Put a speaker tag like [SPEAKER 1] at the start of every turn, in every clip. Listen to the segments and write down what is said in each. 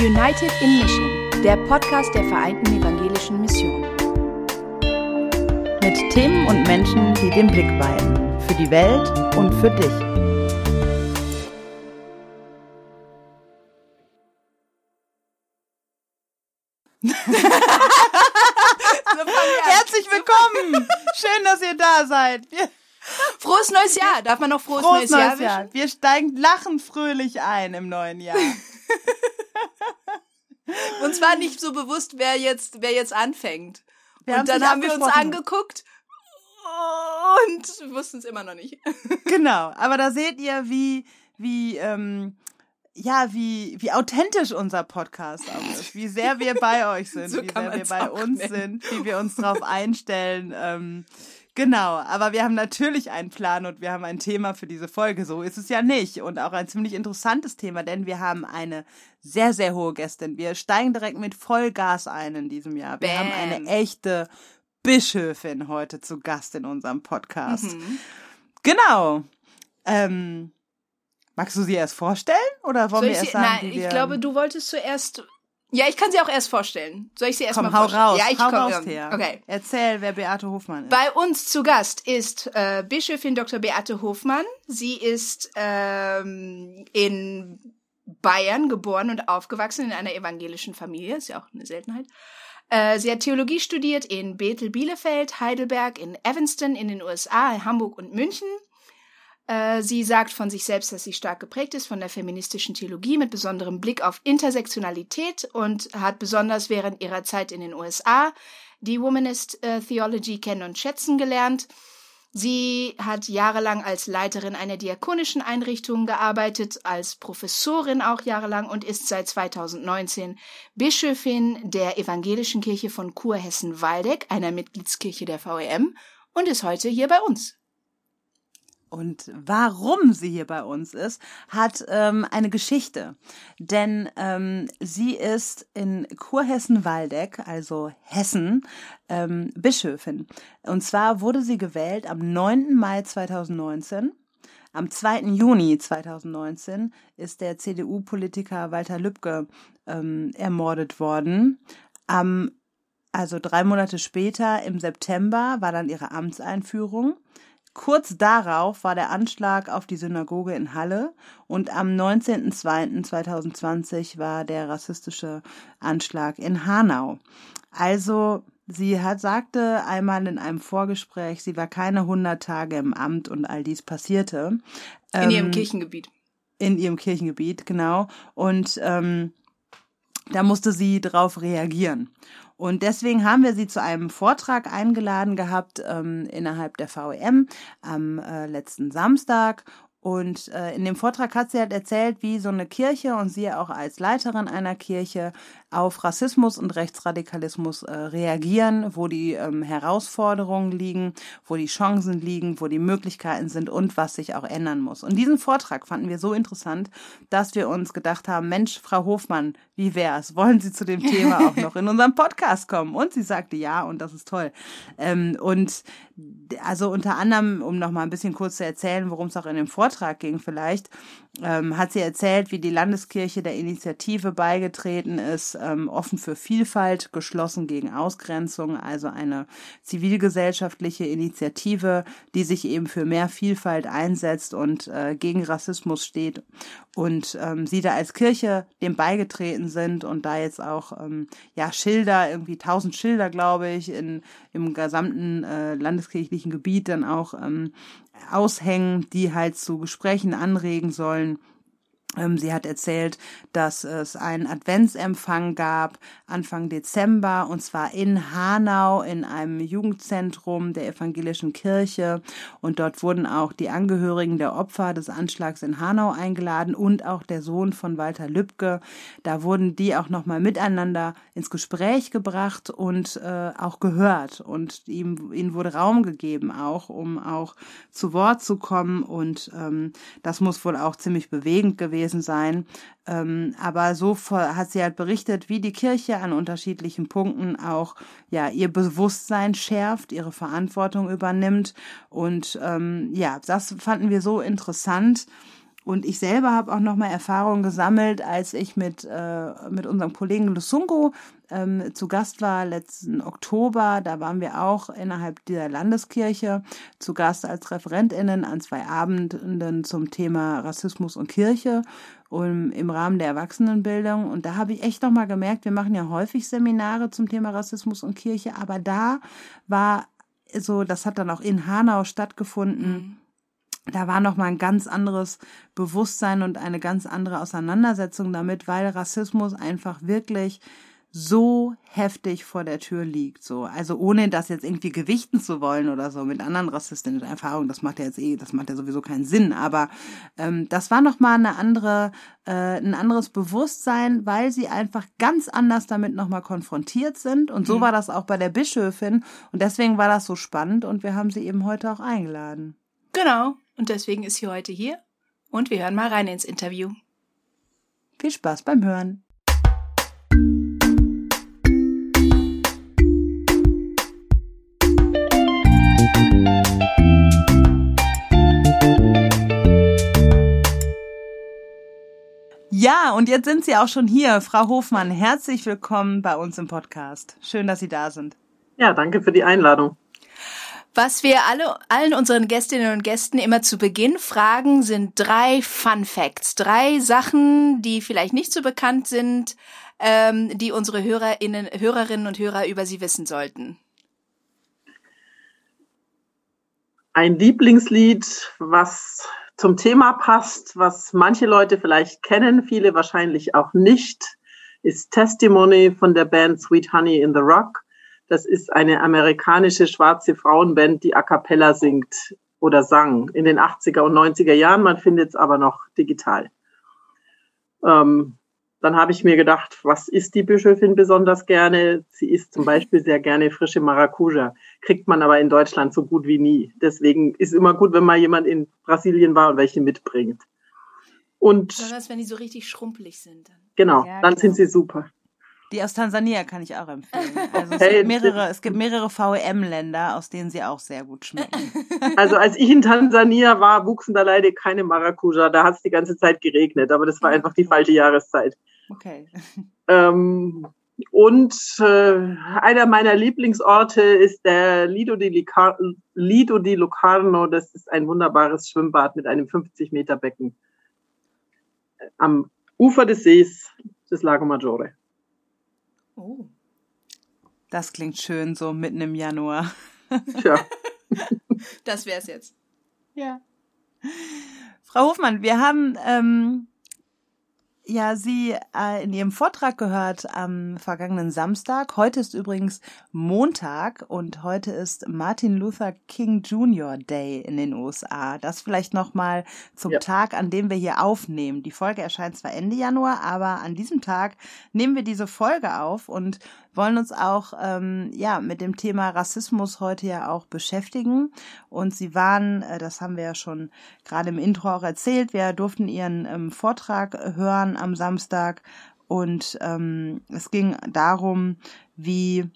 [SPEAKER 1] United in Mission, der Podcast der Vereinten Evangelischen Mission.
[SPEAKER 2] Mit Themen und Menschen, die den Blick weiten. Für die Welt und für dich. Herzlich willkommen! Schön, dass ihr da seid. Wir
[SPEAKER 1] Frohes neues Jahr! Darf man noch frohes,
[SPEAKER 2] Frohes
[SPEAKER 1] neues Jahr
[SPEAKER 2] neues Jahr.
[SPEAKER 1] wünschen?
[SPEAKER 2] Wir steigen lachend fröhlich ein im neuen Jahr.
[SPEAKER 1] Uns war nicht so bewusst, wer jetzt, wer jetzt anfängt.
[SPEAKER 2] Wir
[SPEAKER 1] und dann haben wir uns angeguckt und wussten es immer noch nicht.
[SPEAKER 2] Genau, aber da seht ihr, wie, wie, ähm, ja, wie, wie authentisch unser Podcast auch ist, wie sehr wir bei euch sind,
[SPEAKER 1] So
[SPEAKER 2] wie sehr wir bei uns
[SPEAKER 1] nennen.
[SPEAKER 2] sind, wie wir uns darauf einstellen. Ähm, genau, aber wir haben natürlich einen Plan und wir haben ein Thema für diese Folge. So ist es ja nicht. Und auch ein ziemlich interessantes Thema, denn wir haben eine sehr, sehr hohe Gästin. Wir steigen direkt mit Vollgas ein in diesem Jahr. Wir haben
[SPEAKER 1] Bam.
[SPEAKER 2] eine echte Bischöfin heute zu Gast in unserem Podcast.
[SPEAKER 1] Mhm.
[SPEAKER 2] Genau. Ähm, magst du sie erst vorstellen oder wollen
[SPEAKER 1] Soll
[SPEAKER 2] wir erst sagen,
[SPEAKER 1] nein,
[SPEAKER 2] wir,
[SPEAKER 1] ich glaube, du wolltest zuerst. Ja, ich kann sie auch erst vorstellen. Soll ich sie erst
[SPEAKER 2] komm,
[SPEAKER 1] mal
[SPEAKER 2] hau
[SPEAKER 1] vorstellen?
[SPEAKER 2] raus,
[SPEAKER 1] Ja, ich
[SPEAKER 2] hau
[SPEAKER 1] komm,
[SPEAKER 2] raus,
[SPEAKER 1] ja.
[SPEAKER 2] Thea.
[SPEAKER 1] Okay.
[SPEAKER 2] Erzähl, wer Beate Hofmann ist.
[SPEAKER 1] Bei uns zu Gast ist äh, Bischöfin Dr. Beate Hofmann. Sie ist ähm, in Bayern geboren und aufgewachsen in einer evangelischen Familie. Ist ja auch eine Seltenheit. Äh, sie hat Theologie studiert in Bethel, Bielefeld, Heidelberg, in Evanston in den USA, Hamburg und München. Äh, Sie sagt von sich selbst, dass sie stark geprägt ist von der feministischen Theologie mit besonderem Blick auf Intersektionalität und hat besonders während ihrer Zeit in den USA die Womanist äh, Theology kennen und schätzen gelernt. Sie hat jahrelang als Leiterin einer diakonischen Einrichtung gearbeitet, als Professorin auch jahrelang und ist seit 2019 Bischöfin der Evangelischen Kirche von Kurhessen-Waldeck, einer Mitgliedskirche der VEM, und ist heute hier bei uns.
[SPEAKER 2] Und warum sie hier bei uns ist, hat ähm, eine Geschichte. Denn ähm, sie ist in Kurhessen-Waldeck, also Hessen, ähm, Bischöfin. Und zwar wurde sie gewählt am 9. Mai 2019. Am 2. Juni 2019 ist der CDU-Politiker Walter Lübcke ähm, ermordet worden. Am also drei Monate später, im September, war dann ihre Amtseinführung. Kurz darauf war der Anschlag auf die Synagoge in Halle und am 19.02.2020 war der rassistische Anschlag in Hanau. Also sie hat, sagte einmal in einem Vorgespräch, sie war keine 100 Tage im Amt und all dies passierte.
[SPEAKER 1] In ihrem
[SPEAKER 2] Ähm,
[SPEAKER 1] Kirchengebiet.
[SPEAKER 2] in ihrem Kirchengebiet, genau. Und ähm, da musste sie drauf reagieren. Und deswegen haben wir sie zu einem Vortrag eingeladen gehabt ähm, innerhalb der VEM am äh, letzten Samstag. Und äh, in dem Vortrag hat sie halt erzählt, wie so eine Kirche und sie auch als Leiterin einer Kirche auf Rassismus und Rechtsradikalismus äh, reagieren, wo die ähm, Herausforderungen liegen, wo die Chancen liegen, wo die Möglichkeiten sind und was sich auch ändern muss. Und diesen Vortrag fanden wir so interessant, dass wir uns gedacht haben, Mensch, Frau Hofmann, wie wär's? Wollen Sie zu dem Thema auch noch in unserem Podcast kommen? Und sie sagte ja und das ist toll. Ähm, und also unter anderem, um noch mal ein bisschen kurz zu erzählen, worum es auch in dem Vortrag ging vielleicht, ähm, hat sie erzählt, wie die Landeskirche der Initiative beigetreten ist, ähm, offen für Vielfalt, geschlossen gegen Ausgrenzung, also eine zivilgesellschaftliche Initiative, die sich eben für mehr Vielfalt einsetzt und äh, gegen Rassismus steht. Und ähm, sie da als Kirche dem beigetreten sind und da jetzt auch ähm, ja Schilder, irgendwie tausend Schilder, glaube ich, in im gesamten äh, landeskirchlichen Gebiet dann auch ähm, aushängen, die halt zu Gesprächen anregen sollen. Ähm, Sie hat erzählt, dass es einen Adventsempfang gab Anfang Dezember und zwar in Hanau in einem Jugendzentrum der evangelischen Kirche. Und dort wurden auch die Angehörigen der Opfer des Anschlags in Hanau eingeladen und auch der Sohn von Walter Lübcke. Da wurden die auch nochmal miteinander ins Gespräch gebracht und äh, auch gehört. Und ihm, ihnen wurde Raum gegeben auch, um auch zu Wort zu kommen. Und ähm, das muss wohl auch ziemlich bewegend gewesen sein. Ähm, aber so hat sie halt berichtet, wie die Kirche an unterschiedlichen Punkten auch ja ihr Bewusstsein schärft, ihre Verantwortung übernimmt und ähm, ja, das fanden wir so interessant. Und ich selber habe auch nochmal Erfahrungen gesammelt, als ich mit, äh, mit unserem Kollegen Lusungo ähm, zu Gast war letzten Oktober. Da waren wir auch innerhalb dieser Landeskirche zu Gast als ReferentInnen an zwei Abenden zum Thema Rassismus und Kirche und im Rahmen der Erwachsenenbildung. Und da habe ich echt nochmal gemerkt, wir machen ja häufig Seminare zum Thema Rassismus und Kirche, aber da war so, das hat dann auch in Hanau stattgefunden. Mhm da war noch mal ein ganz anderes Bewusstsein und eine ganz andere Auseinandersetzung damit, weil Rassismus einfach wirklich so heftig vor der Tür liegt, so. Also ohne das jetzt irgendwie gewichten zu wollen oder so mit anderen rassistischen Erfahrungen, das macht ja jetzt eh, das macht ja sowieso keinen Sinn, aber ähm, das war noch mal eine andere, äh, ein anderes Bewusstsein, weil sie einfach ganz anders damit noch mal konfrontiert sind und so mhm. war das auch bei der Bischöfin und deswegen war das so spannend und wir haben sie eben heute auch eingeladen.
[SPEAKER 1] Genau. Und deswegen ist sie heute hier. Und wir hören mal rein ins Interview.
[SPEAKER 2] Viel Spaß beim Hören. Ja, und jetzt sind Sie auch schon hier. Frau Hofmann, herzlich willkommen bei uns im Podcast. Schön, dass Sie da sind.
[SPEAKER 3] Ja, danke für die Einladung.
[SPEAKER 1] Was wir alle, allen unseren Gästinnen und Gästen immer zu Beginn fragen, sind drei Fun Facts. Drei Sachen, die vielleicht nicht so bekannt sind, ähm, die unsere Hörerinnen, Hörerinnen und Hörer über sie wissen sollten.
[SPEAKER 3] Ein Lieblingslied, was zum Thema passt, was manche Leute vielleicht kennen, viele wahrscheinlich auch nicht, ist Testimony von der Band Sweet Honey in the Rock. Das ist eine amerikanische schwarze Frauenband, die a cappella singt oder sang in den 80er und 90er Jahren. Man findet es aber noch digital. Ähm, dann habe ich mir gedacht, was isst die Bischöfin besonders gerne? Sie isst zum Beispiel sehr gerne frische Maracuja. Kriegt man aber in Deutschland so gut wie nie. Deswegen ist immer gut, wenn mal jemand in Brasilien war und welche mitbringt.
[SPEAKER 1] Und Besonders wenn die so richtig schrumpelig sind.
[SPEAKER 3] Genau, ja, dann genau. sind sie super.
[SPEAKER 2] Die aus Tansania kann ich auch empfehlen. Also es, hey, gibt mehrere, es gibt mehrere VEM-Länder, aus denen sie auch sehr gut schmecken.
[SPEAKER 3] Also als ich in Tansania war, wuchsen da leider keine Maracuja. Da hat es die ganze Zeit geregnet, aber das war einfach die falsche Jahreszeit.
[SPEAKER 2] Okay.
[SPEAKER 3] Ähm, und äh, einer meiner Lieblingsorte ist der Lido di, Licar Lido di Locarno. Das ist ein wunderbares Schwimmbad mit einem 50 Meter Becken am Ufer des Sees des Lago Maggiore.
[SPEAKER 2] Oh. Das klingt schön, so mitten im Januar.
[SPEAKER 3] Tja.
[SPEAKER 1] das wär's jetzt.
[SPEAKER 2] Ja. Frau Hofmann, wir haben ähm, ja Sie äh, in Ihrem Vortrag gehört am vergangenen Samstag. Heute ist übrigens Montag und heute ist Martin Luther King Jr. Day in den USA. Das vielleicht nochmal zum ja. Tag, an dem wir hier aufnehmen. Die Folge erscheint zwar Ende Januar, aber an diesem Tag nehmen wir diese Folge auf und wollen uns auch ähm, ja mit dem Thema Rassismus heute ja auch beschäftigen. Und sie waren, äh, das haben wir ja schon gerade im Intro auch erzählt, wir durften ihren ähm, Vortrag hören am Samstag und ähm, es ging darum, wie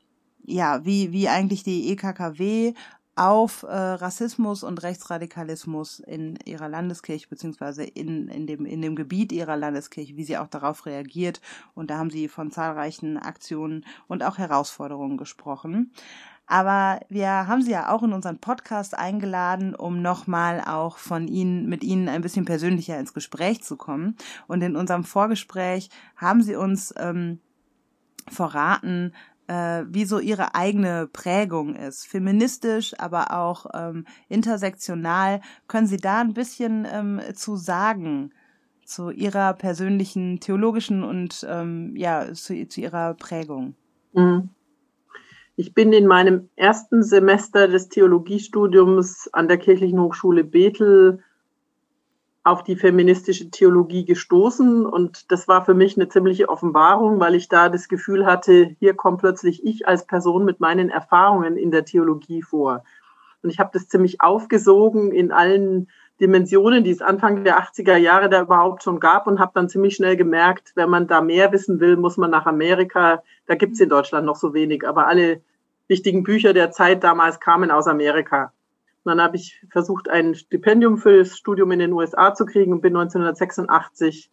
[SPEAKER 2] ja, wie, wie eigentlich die EKKW auf äh, Rassismus und Rechtsradikalismus in ihrer Landeskirche beziehungsweise in, in, dem, in dem Gebiet ihrer Landeskirche, wie sie auch darauf reagiert. Und da haben sie von zahlreichen Aktionen und auch Herausforderungen gesprochen. Aber wir haben sie ja auch in unseren Podcast eingeladen, um nochmal auch von Ihnen, mit Ihnen ein bisschen persönlicher ins Gespräch zu kommen. Und in unserem Vorgespräch haben Sie uns ähm, verraten, äh, wie so ihre eigene Prägung ist. Feministisch, aber auch ähm, intersektional. Können Sie da ein bisschen ähm, zu sagen? zu ihrer persönlichen theologischen und ähm, ja zu, zu ihrer Prägung. Mhm.
[SPEAKER 3] Ich bin in meinem ersten Semester des Theologiestudiums an der Kirchlichen Hochschule Bethel auf die feministische Theologie gestoßen und das war für mich eine ziemliche Offenbarung, weil ich da das Gefühl hatte, hier kommt plötzlich ich als Person mit meinen Erfahrungen in der Theologie vor. Und ich habe das ziemlich aufgesogen in allen Dimensionen, die es Anfang der 80er Jahre da überhaupt schon gab und habe dann ziemlich schnell gemerkt, wenn man da mehr wissen will, muss man nach Amerika. Da gibt es in Deutschland noch so wenig, aber alle wichtigen Bücher der Zeit damals kamen aus Amerika. Dann habe ich versucht, ein Stipendium für das Studium in den USA zu kriegen und bin 1986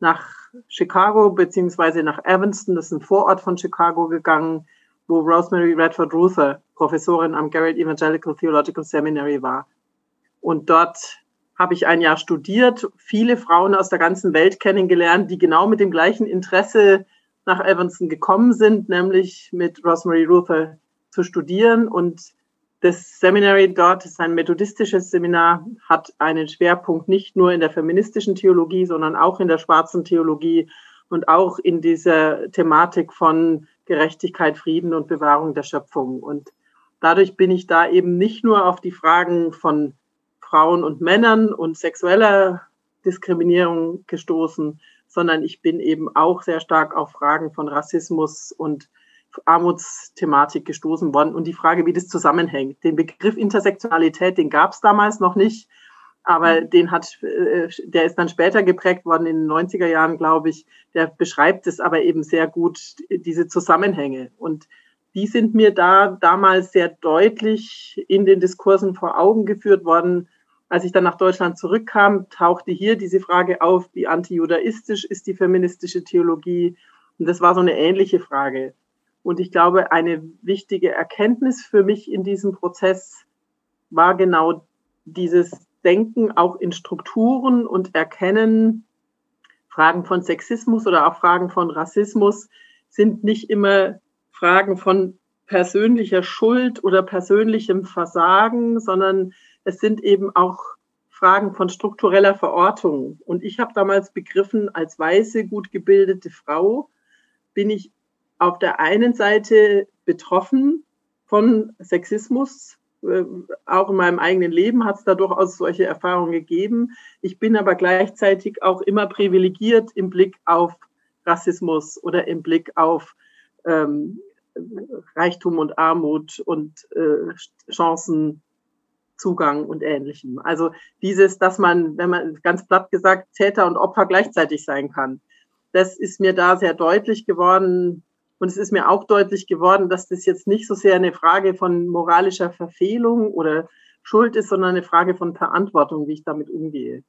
[SPEAKER 3] nach Chicago beziehungsweise nach Evanston, das ist ein Vorort von Chicago, gegangen, wo Rosemary Redford Ruther Professorin am Garrett Evangelical Theological Seminary war. Und dort habe ich ein Jahr studiert, viele Frauen aus der ganzen Welt kennengelernt, die genau mit dem gleichen Interesse nach Evanston gekommen sind, nämlich mit Rosemary Ruther zu studieren. Und das Seminary dort ist ein methodistisches Seminar, hat einen Schwerpunkt nicht nur in der feministischen Theologie, sondern auch in der schwarzen Theologie und auch in dieser Thematik von Gerechtigkeit, Frieden und Bewahrung der Schöpfung. Und dadurch bin ich da eben nicht nur auf die Fragen von Frauen und Männern und sexueller Diskriminierung gestoßen, sondern ich bin eben auch sehr stark auf Fragen von Rassismus und Armutsthematik gestoßen worden und die Frage, wie das zusammenhängt. Den Begriff Intersektionalität, den gab es damals noch nicht, aber mhm. den hat, äh, der ist dann später geprägt worden in den 90er Jahren, glaube ich. Der beschreibt es aber eben sehr gut, diese Zusammenhänge. Und die sind mir da damals sehr deutlich in den Diskursen vor Augen geführt worden, als ich dann nach Deutschland zurückkam, tauchte hier diese Frage auf, wie antijudaistisch ist die feministische Theologie? Und das war so eine ähnliche Frage. Und ich glaube, eine wichtige Erkenntnis für mich in diesem Prozess war genau dieses Denken auch in Strukturen und Erkennen, Fragen von Sexismus oder auch Fragen von Rassismus sind nicht immer Fragen von persönlicher Schuld oder persönlichem Versagen, sondern es sind eben auch Fragen von struktureller Verortung. Und ich habe damals begriffen, als weiße, gut gebildete Frau bin ich auf der einen Seite betroffen von Sexismus. Äh, auch in meinem eigenen Leben hat es da durchaus solche Erfahrungen gegeben. Ich bin aber gleichzeitig auch immer privilegiert im Blick auf Rassismus oder im Blick auf ähm, Reichtum und Armut und äh, Chancen Zugang und ähnlichem. Also dieses, dass man, wenn man ganz platt gesagt, Täter und Opfer gleichzeitig sein kann. Das ist mir da sehr deutlich geworden. Und es ist mir auch deutlich geworden, dass das jetzt nicht so sehr eine Frage von moralischer Verfehlung oder Schuld ist, sondern eine Frage von Verantwortung, wie ich damit umgehe.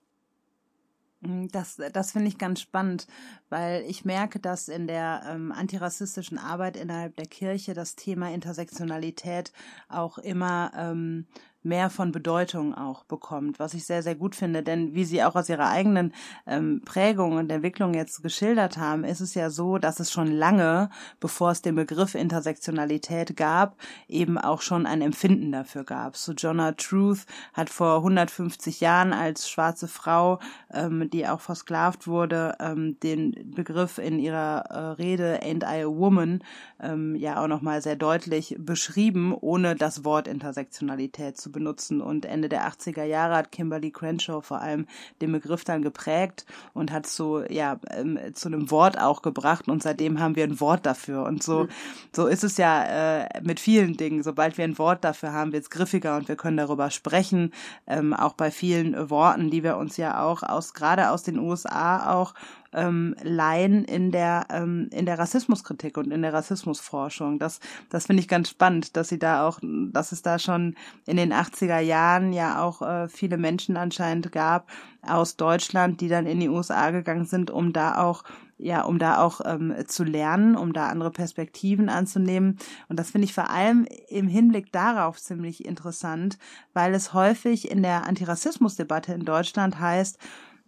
[SPEAKER 2] Mm, das, das finde ich ganz spannend, weil ich merke, dass in der ähm, antirassistischen Arbeit innerhalb der Kirche das Thema Intersektionalität auch immer ähm, mehr von Bedeutung auch bekommt, was ich sehr, sehr gut finde. Denn wie Sie auch aus Ihrer eigenen ähm, Prägung und Entwicklung jetzt geschildert haben, ist es ja so, dass es schon lange, bevor es den Begriff Intersektionalität gab, eben auch schon ein Empfinden dafür gab. So Jonna Truth hat vor 150 Jahren als schwarze Frau, ähm, die auch versklavt wurde, ähm, den Begriff in ihrer äh, Rede Ain't I a Woman ähm, ja auch nochmal sehr deutlich beschrieben, ohne das Wort Intersektionalität zu benutzen. Und Ende der 80er Jahre hat Kimberly Crenshaw vor allem den Begriff dann geprägt und hat so, ja, ähm, zu einem Wort auch gebracht. Und seitdem haben wir ein Wort dafür. Und so, mhm. so ist es ja äh, mit vielen Dingen. Sobald wir ein Wort dafür haben, wird es griffiger und wir können darüber sprechen. Ähm, auch bei vielen Worten, die wir uns ja auch aus, gerade aus den USA auch ähm, leihen in der ähm, in der Rassismuskritik und in der Rassismusforschung. Das das finde ich ganz spannend, dass sie da auch, dass es da schon in den 80er Jahren ja auch äh, viele Menschen anscheinend gab aus Deutschland, die dann in die USA gegangen sind, um da auch ja, um da auch ähm, zu lernen, um da andere Perspektiven anzunehmen. Und das finde ich vor allem im Hinblick darauf ziemlich interessant, weil es häufig in der Antirassismusdebatte in Deutschland heißt,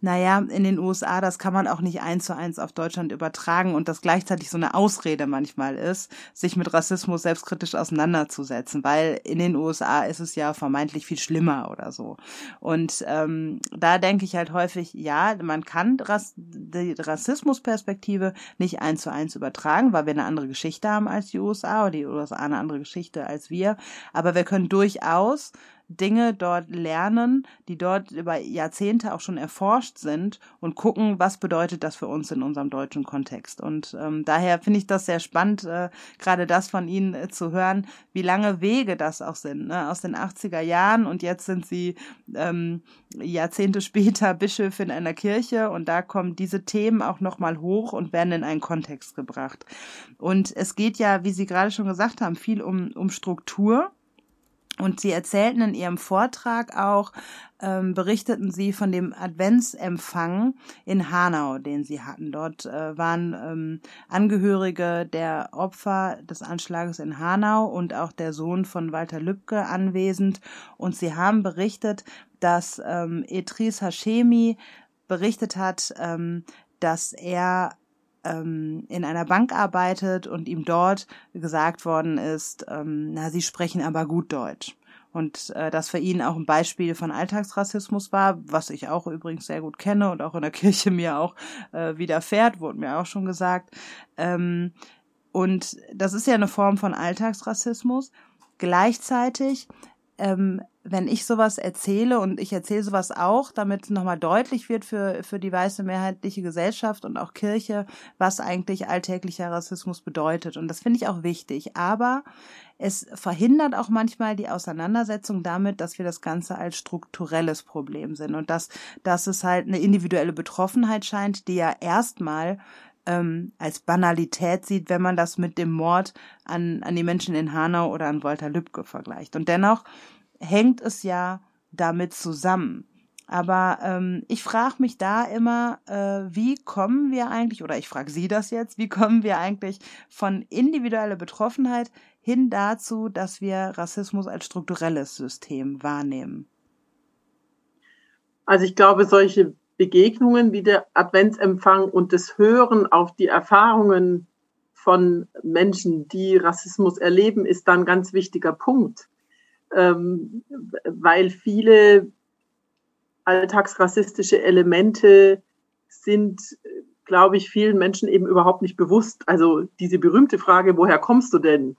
[SPEAKER 2] naja, in den USA, das kann man auch nicht eins zu eins auf Deutschland übertragen und das gleichzeitig so eine Ausrede manchmal ist, sich mit Rassismus selbstkritisch auseinanderzusetzen, weil in den USA ist es ja vermeintlich viel schlimmer oder so. Und ähm, da denke ich halt häufig, ja, man kann Rass die Rassismusperspektive nicht eins zu eins übertragen, weil wir eine andere Geschichte haben als die USA oder die USA eine andere Geschichte als wir. Aber wir können durchaus Dinge dort lernen, die dort über Jahrzehnte auch schon erforscht sind und gucken, was bedeutet das für uns in unserem deutschen Kontext. Und ähm, daher finde ich das sehr spannend, äh, gerade das von Ihnen äh, zu hören, wie lange Wege das auch sind, ne? aus den 80er Jahren und jetzt sind Sie ähm, Jahrzehnte später Bischöfin einer Kirche und da kommen diese Themen auch nochmal hoch und werden in einen Kontext gebracht. Und es geht ja, wie Sie gerade schon gesagt haben, viel um, um Struktur Und sie erzählten in ihrem Vortrag auch, ähm, berichteten sie von dem Adventsempfang in Hanau, den sie hatten. Dort äh, waren ähm, Angehörige der Opfer des Anschlages in Hanau und auch der Sohn von Walter Lübcke anwesend. Und sie haben berichtet, dass ähm, Etris Hashemi berichtet hat, ähm, dass er ähm, in einer Bank arbeitet und ihm dort gesagt worden ist, ähm, na, sie sprechen aber gut Deutsch. Und äh, das für ihn auch ein Beispiel von Alltagsrassismus war, was ich auch übrigens sehr gut kenne und auch in der Kirche mir auch äh, widerfährt, wurde mir auch schon gesagt. Ähm, und das ist ja eine Form von Alltagsrassismus. Gleichzeitig ähm, wenn ich sowas erzähle und ich erzähle sowas auch, damit nochmal deutlich wird für, für die weiße mehrheitliche Gesellschaft und auch Kirche, was eigentlich alltäglicher Rassismus bedeutet. Und das finde ich auch wichtig. Aber es verhindert auch manchmal die Auseinandersetzung damit, dass wir das Ganze als strukturelles Problem sind und dass, dass es halt eine individuelle Betroffenheit scheint, die ja erstmal ähm, als Banalität sieht, wenn man das mit dem Mord an, an die Menschen in Hanau oder an Walter Lübcke vergleicht. Und dennoch hängt es ja damit zusammen. Aber ähm, ich frage mich da immer, äh, wie kommen wir eigentlich, oder ich frage Sie das jetzt, wie kommen wir eigentlich von individueller Betroffenheit hin dazu, dass wir Rassismus als strukturelles System wahrnehmen?
[SPEAKER 3] Also ich glaube, solche Begegnungen wie der Adventsempfang und das Hören auf die Erfahrungen von Menschen, die Rassismus erleben, ist dann ein ganz wichtiger Punkt ähm, weil viele alltagsrassistische Elemente sind, glaube ich, vielen Menschen eben überhaupt nicht bewusst. Also diese berühmte Frage, woher kommst du denn?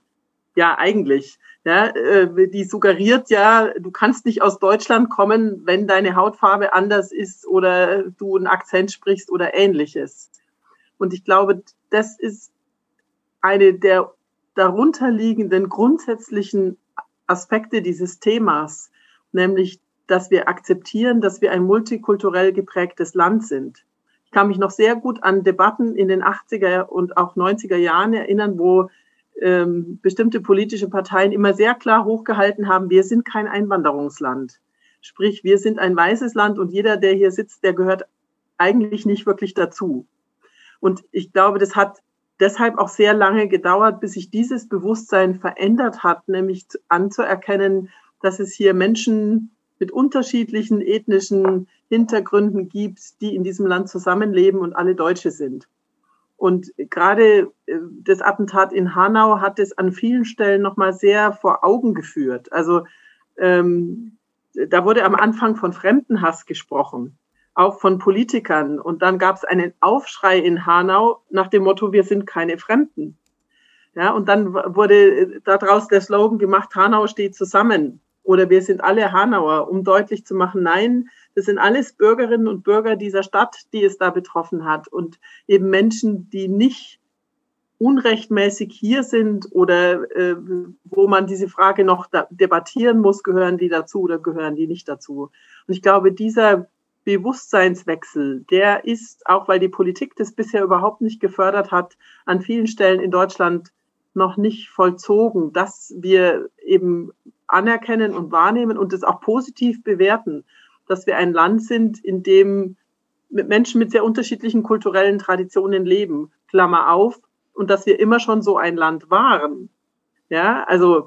[SPEAKER 3] Ja, eigentlich. Ja, äh, die suggeriert ja, du kannst nicht aus Deutschland kommen, wenn deine Hautfarbe anders ist oder du einen Akzent sprichst oder ähnliches. Und ich glaube, das ist eine der darunterliegenden grundsätzlichen Aspekte dieses Themas, nämlich, dass wir akzeptieren, dass wir ein multikulturell geprägtes Land sind. Ich kann mich noch sehr gut an Debatten in den 80er und auch 90er Jahren erinnern, wo ähm, bestimmte politische Parteien immer sehr klar hochgehalten haben, wir sind kein Einwanderungsland. Sprich, wir sind ein weißes Land und jeder, der hier sitzt, der gehört eigentlich nicht wirklich dazu. Und ich glaube, das hat deshalb auch sehr lange gedauert, bis sich dieses Bewusstsein verändert hat, nämlich anzuerkennen, dass es hier Menschen mit unterschiedlichen ethnischen Hintergründen gibt, die in diesem Land zusammenleben und alle Deutsche sind. Und gerade äh, das Attentat in Hanau hat es an vielen Stellen nochmal sehr vor Augen geführt. Also ähm, da wurde am Anfang von Fremdenhass gesprochen auch von Politikern. Und dann gab es einen Aufschrei in Hanau nach dem Motto, wir sind keine Fremden. Ja, und dann wurde daraus der Slogan gemacht, Hanau steht zusammen oder wir sind alle Hanauer, um deutlich zu machen, nein, das sind alles Bürgerinnen und Bürger dieser Stadt, die es da betroffen hat und eben Menschen, die nicht unrechtmäßig hier sind oder äh, wo man diese Frage noch debattieren muss, gehören die dazu oder gehören die nicht dazu. Und ich glaube, dieser Bewusstseinswechsel, der ist, auch weil die Politik das bisher überhaupt nicht gefördert hat, an vielen Stellen in Deutschland noch nicht vollzogen, dass wir eben anerkennen und wahrnehmen und es auch positiv bewerten, dass wir ein Land sind, in dem mit Menschen mit sehr unterschiedlichen kulturellen Traditionen leben. Klammer auf. Und dass wir immer schon so ein Land waren. Ja, also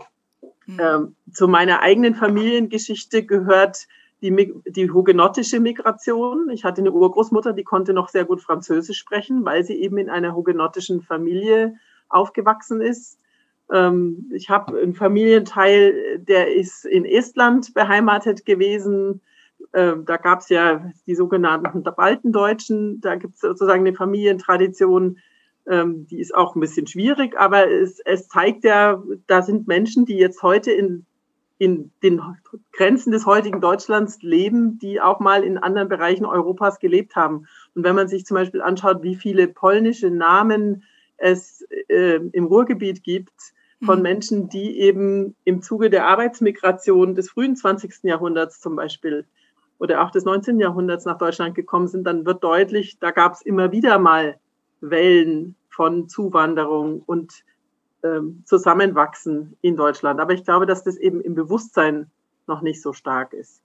[SPEAKER 3] hm. ähm, zu meiner eigenen Familiengeschichte gehört die, die hugenottische Migration. Ich hatte eine Urgroßmutter, die konnte noch sehr gut Französisch sprechen, weil sie eben in einer hugenottischen Familie aufgewachsen ist. Ähm, ich habe einen Familienteil, der ist in Estland beheimatet gewesen. Ähm, da gab es ja die sogenannten Baltendeutschen. Da gibt es sozusagen eine Familientradition, ähm, die ist auch ein bisschen schwierig, aber es, es zeigt ja, da sind Menschen, die jetzt heute in in den Grenzen des heutigen Deutschlands leben, die auch mal in anderen Bereichen Europas gelebt haben. Und wenn man sich zum Beispiel anschaut, wie viele polnische Namen es äh, im Ruhrgebiet gibt von mhm. Menschen, die eben im Zuge der Arbeitsmigration des frühen 20. Jahrhunderts zum Beispiel oder auch des 19. Jahrhunderts nach Deutschland gekommen sind, dann wird deutlich, da gab es immer wieder mal Wellen von Zuwanderung und ähm, zusammenwachsen in Deutschland. Aber ich glaube, dass das eben im Bewusstsein noch nicht so stark ist.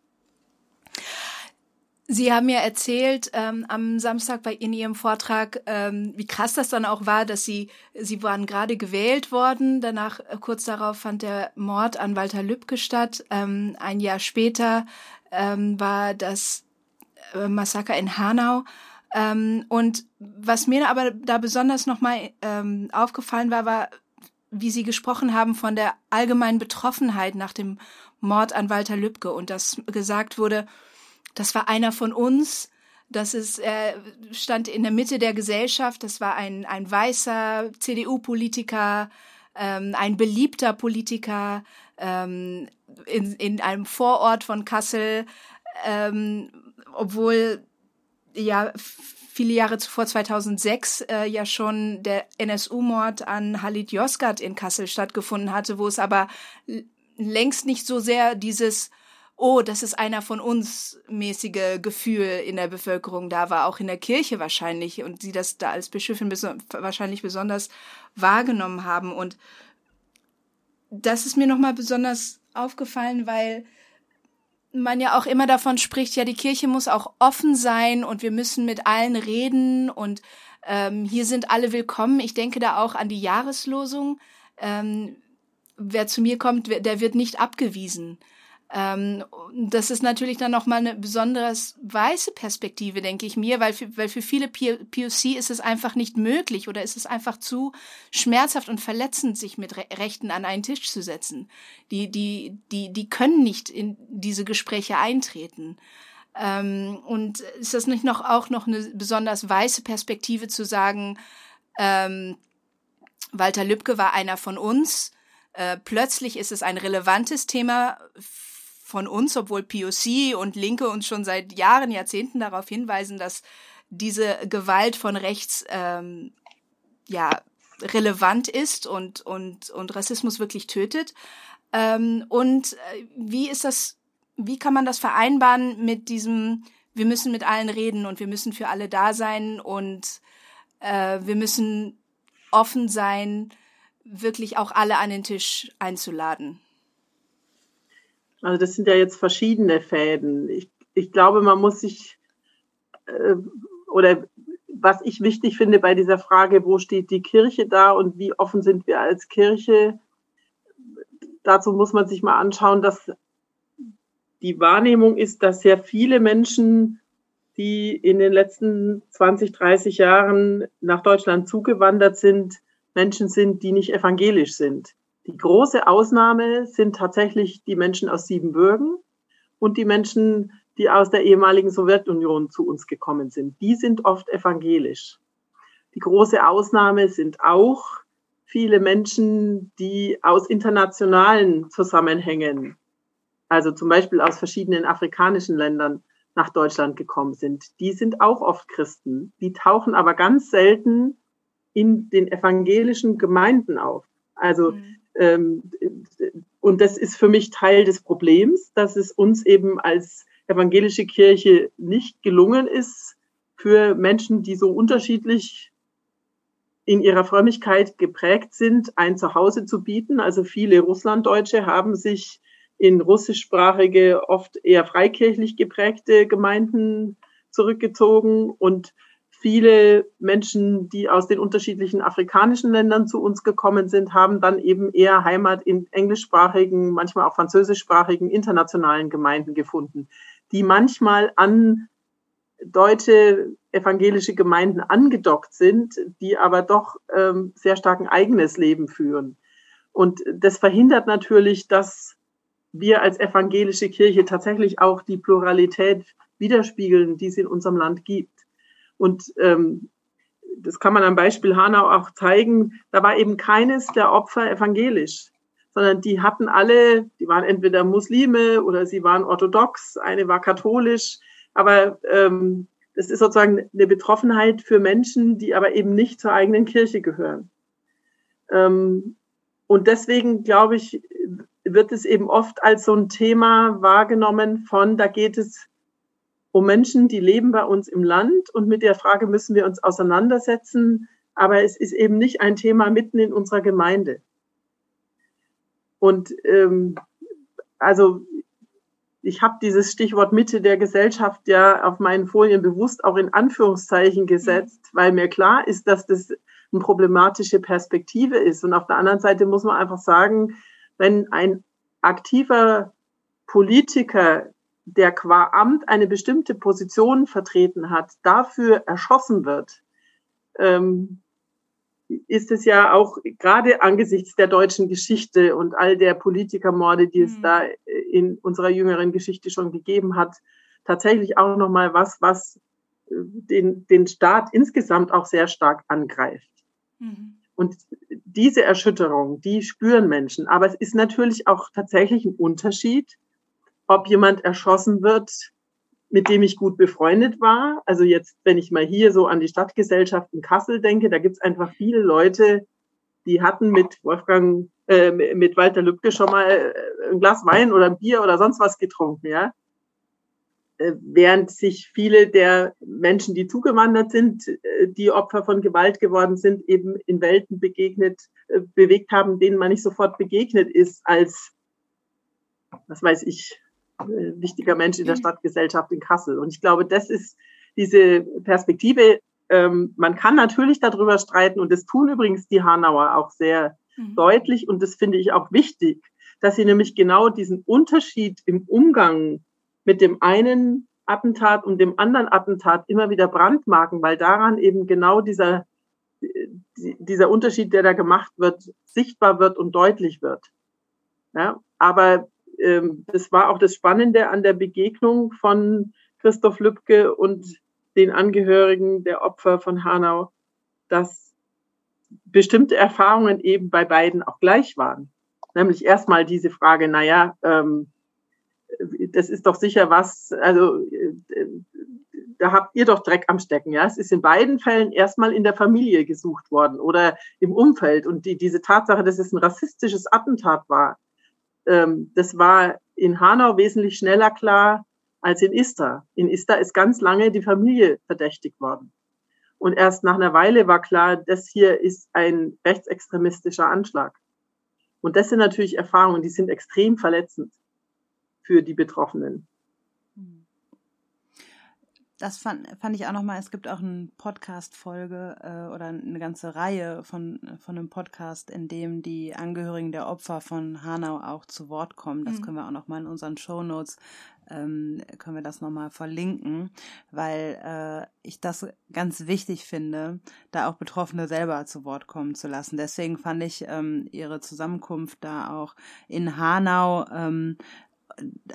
[SPEAKER 1] Sie haben ja erzählt ähm, am Samstag bei in Ihrem Vortrag, ähm, wie krass das dann auch war, dass Sie Sie waren gerade gewählt worden. Danach äh, kurz darauf fand der Mord an Walter Lübcke statt. Ähm, ein Jahr später ähm, war das äh, Massaker in Hanau. Ähm, und was mir aber da besonders nochmal ähm, aufgefallen war, war, wie Sie gesprochen haben von der allgemeinen Betroffenheit nach dem Mord an Walter Lübcke und dass gesagt wurde, das war einer von uns. Das ist, er stand in der Mitte der Gesellschaft. Das war ein, ein weißer CDU-Politiker, ähm, ein beliebter Politiker ähm, in, in einem Vorort von Kassel, ähm, obwohl ja viele Jahre zuvor, 2006, äh, ja schon der NSU-Mord an Halit Yozgat in Kassel stattgefunden hatte, wo es aber längst nicht so sehr dieses oh, das ist einer von uns mäßige Gefühl in der Bevölkerung da war, auch in der Kirche wahrscheinlich und sie das da als Bischöfin beso wahrscheinlich besonders wahrgenommen haben. Und das ist mir nochmal besonders aufgefallen, weil man ja auch immer davon spricht, ja, die Kirche muss auch offen sein und wir müssen mit allen reden und ähm, hier sind alle willkommen. Ich denke da auch an die Jahreslosung. Ähm, wer zu mir kommt, der wird nicht abgewiesen. Ähm, das ist natürlich dann nochmal eine besonders weiße Perspektive, denke ich mir, weil für, weil für viele POC ist es einfach nicht möglich oder ist es einfach zu schmerzhaft und verletzend, sich mit Re Rechten an einen Tisch zu setzen. Die, die, die, die können nicht in diese Gespräche eintreten. Ähm, und ist das nicht noch auch noch eine besonders weiße Perspektive zu sagen, ähm, Walter Lübcke war einer von uns, äh, plötzlich ist es ein relevantes Thema von uns, obwohl POC und Linke uns schon seit Jahren, Jahrzehnten darauf hinweisen, dass diese Gewalt von rechts ähm, ja relevant ist und und und Rassismus wirklich tötet. Ähm, und äh, wie ist das? Wie kann man das vereinbaren mit diesem? Wir müssen mit allen reden und wir müssen für alle da sein und äh, wir müssen offen sein, wirklich auch alle an den Tisch einzuladen.
[SPEAKER 3] Also das sind ja jetzt verschiedene Fäden. Ich, ich glaube, man muss sich, äh, oder was ich wichtig finde bei dieser Frage, wo steht die Kirche da und wie offen sind wir als Kirche, dazu muss man sich mal anschauen, dass die Wahrnehmung ist, dass sehr viele Menschen, die in den letzten 20, 30 Jahren nach Deutschland zugewandert sind, Menschen sind, die nicht evangelisch sind. Die große Ausnahme sind tatsächlich die Menschen aus Siebenbürgen und die Menschen, die aus der ehemaligen Sowjetunion zu uns gekommen sind. Die sind oft evangelisch. Die große Ausnahme sind auch viele Menschen, die aus internationalen Zusammenhängen, also zum Beispiel aus verschiedenen afrikanischen Ländern nach Deutschland gekommen sind. Die sind auch oft Christen. Die tauchen aber ganz selten in den evangelischen Gemeinden auf. Also mhm. Ähm, und das ist für mich Teil des Problems, dass es uns eben als evangelische Kirche nicht gelungen ist, für Menschen, die so unterschiedlich in ihrer Frömmigkeit geprägt sind, ein Zuhause zu bieten. Also viele Russlanddeutsche haben sich in russischsprachige, oft eher freikirchlich geprägte Gemeinden zurückgezogen und viele Menschen, die aus den unterschiedlichen afrikanischen Ländern zu uns gekommen sind, haben dann eben eher Heimat in englischsprachigen, manchmal auch französischsprachigen internationalen Gemeinden gefunden, die manchmal an deutsche evangelische Gemeinden angedockt sind, die aber doch ähm, sehr stark ein eigenes Leben führen. Und das verhindert natürlich, dass wir als evangelische Kirche tatsächlich auch die Pluralität widerspiegeln, die es in unserem Land gibt. Und ähm, das kann man am Beispiel Hanau auch zeigen. Da war eben keines der Opfer evangelisch, sondern die hatten alle, die waren entweder Muslime oder sie waren orthodox, eine war katholisch. Aber ähm, das ist sozusagen eine Betroffenheit für Menschen, die aber eben nicht zur eigenen Kirche gehören. Ähm, und deswegen, glaube ich, wird es eben oft als so ein Thema wahrgenommen von, da geht es um Menschen, die leben bei uns im Land und mit der Frage müssen wir uns auseinandersetzen, aber es ist eben nicht ein Thema mitten in unserer Gemeinde. Und ähm, also ich habe dieses Stichwort Mitte der Gesellschaft ja auf meinen Folien bewusst auch in Anführungszeichen gesetzt, weil mir klar ist, dass das eine problematische Perspektive ist. Und auf der anderen Seite muss man einfach sagen, wenn ein aktiver Politiker, der qua Amt eine bestimmte Position vertreten hat, dafür erschossen wird, ähm, ist es ja auch gerade angesichts der deutschen Geschichte und all der Politikermorde, die es mhm. da in unserer jüngeren Geschichte schon gegeben hat, tatsächlich auch noch mal was, was äh, den, den Staat insgesamt auch sehr stark angreift. Mhm. Und diese Erschütterung, die spüren Menschen. Aber es ist natürlich auch tatsächlich ein Unterschied, ob jemand erschossen wird, mit dem ich gut befreundet war. Also jetzt, wenn ich mal hier so an die Stadtgesellschaft in Kassel denke, da gibt es einfach viele Leute, die hatten mit Wolfgang, äh, mit Walter Lübcke schon mal äh, ein Glas Wein oder ein Bier oder sonst was getrunken, ja. Äh, während sich viele der Menschen, die zugewandert sind, äh, die Opfer von Gewalt geworden sind, eben in Welten begegnet, bewegt haben, denen man nicht sofort begegnet ist als, was weiß ich, wichtiger Mensch in der. Stadtgesellschaft in Kassel. Und ich glaube, das ist diese Perspektive. Ähm, man kann natürlich darüber streiten und das tun übrigens die Hanauer auch sehr mhm. deutlich und das finde ich auch wichtig, dass sie nämlich genau diesen Unterschied im Umgang mit dem einen Attentat und dem anderen Attentat immer wieder brandmarken, weil daran eben genau dieser, dieser Unterschied, der da gemacht wird, sichtbar wird und deutlich wird. Ja, aber ähm, das war auch das Spannende an der Begegnung von Christoph Lübcke und den Angehörigen der Opfer von Hanau, dass bestimmte Erfahrungen eben bei beiden auch gleich waren. Nämlich erstmal diese Frage, naja, ähm, das ist doch sicher was, also äh, da habt ihr doch Dreck am Stecken, ja. Es ist in beiden Fällen erstmal in der Familie gesucht worden oder im Umfeld. Und die, diese Tatsache, dass es ein rassistisches Attentat war, ähm, das war in Hanau wesentlich schneller klar als in Ista. In Ista ist ganz lange die Familie verdächtigt worden. Und erst nach einer Weile war klar, das hier ist ein rechtsextremistischer Anschlag. Und das sind natürlich Erfahrungen, die sind extrem verletzend für die Betroffenen
[SPEAKER 2] das fand, fand ich auch nochmal, es gibt auch eine Podcast-Folge äh, oder eine ganze Reihe von, von einem Podcast, in dem die Angehörigen der Opfer von Hanau auch zu Wort kommen. Das mhm. können wir auch nochmal in unseren Show Notes ähm, können wir das nochmal verlinken, weil äh, ich das ganz wichtig finde, da auch Betroffene selber zu Wort kommen zu lassen. Deswegen fand ich ähm, ihre Zusammenkunft da auch in Hanau ähm,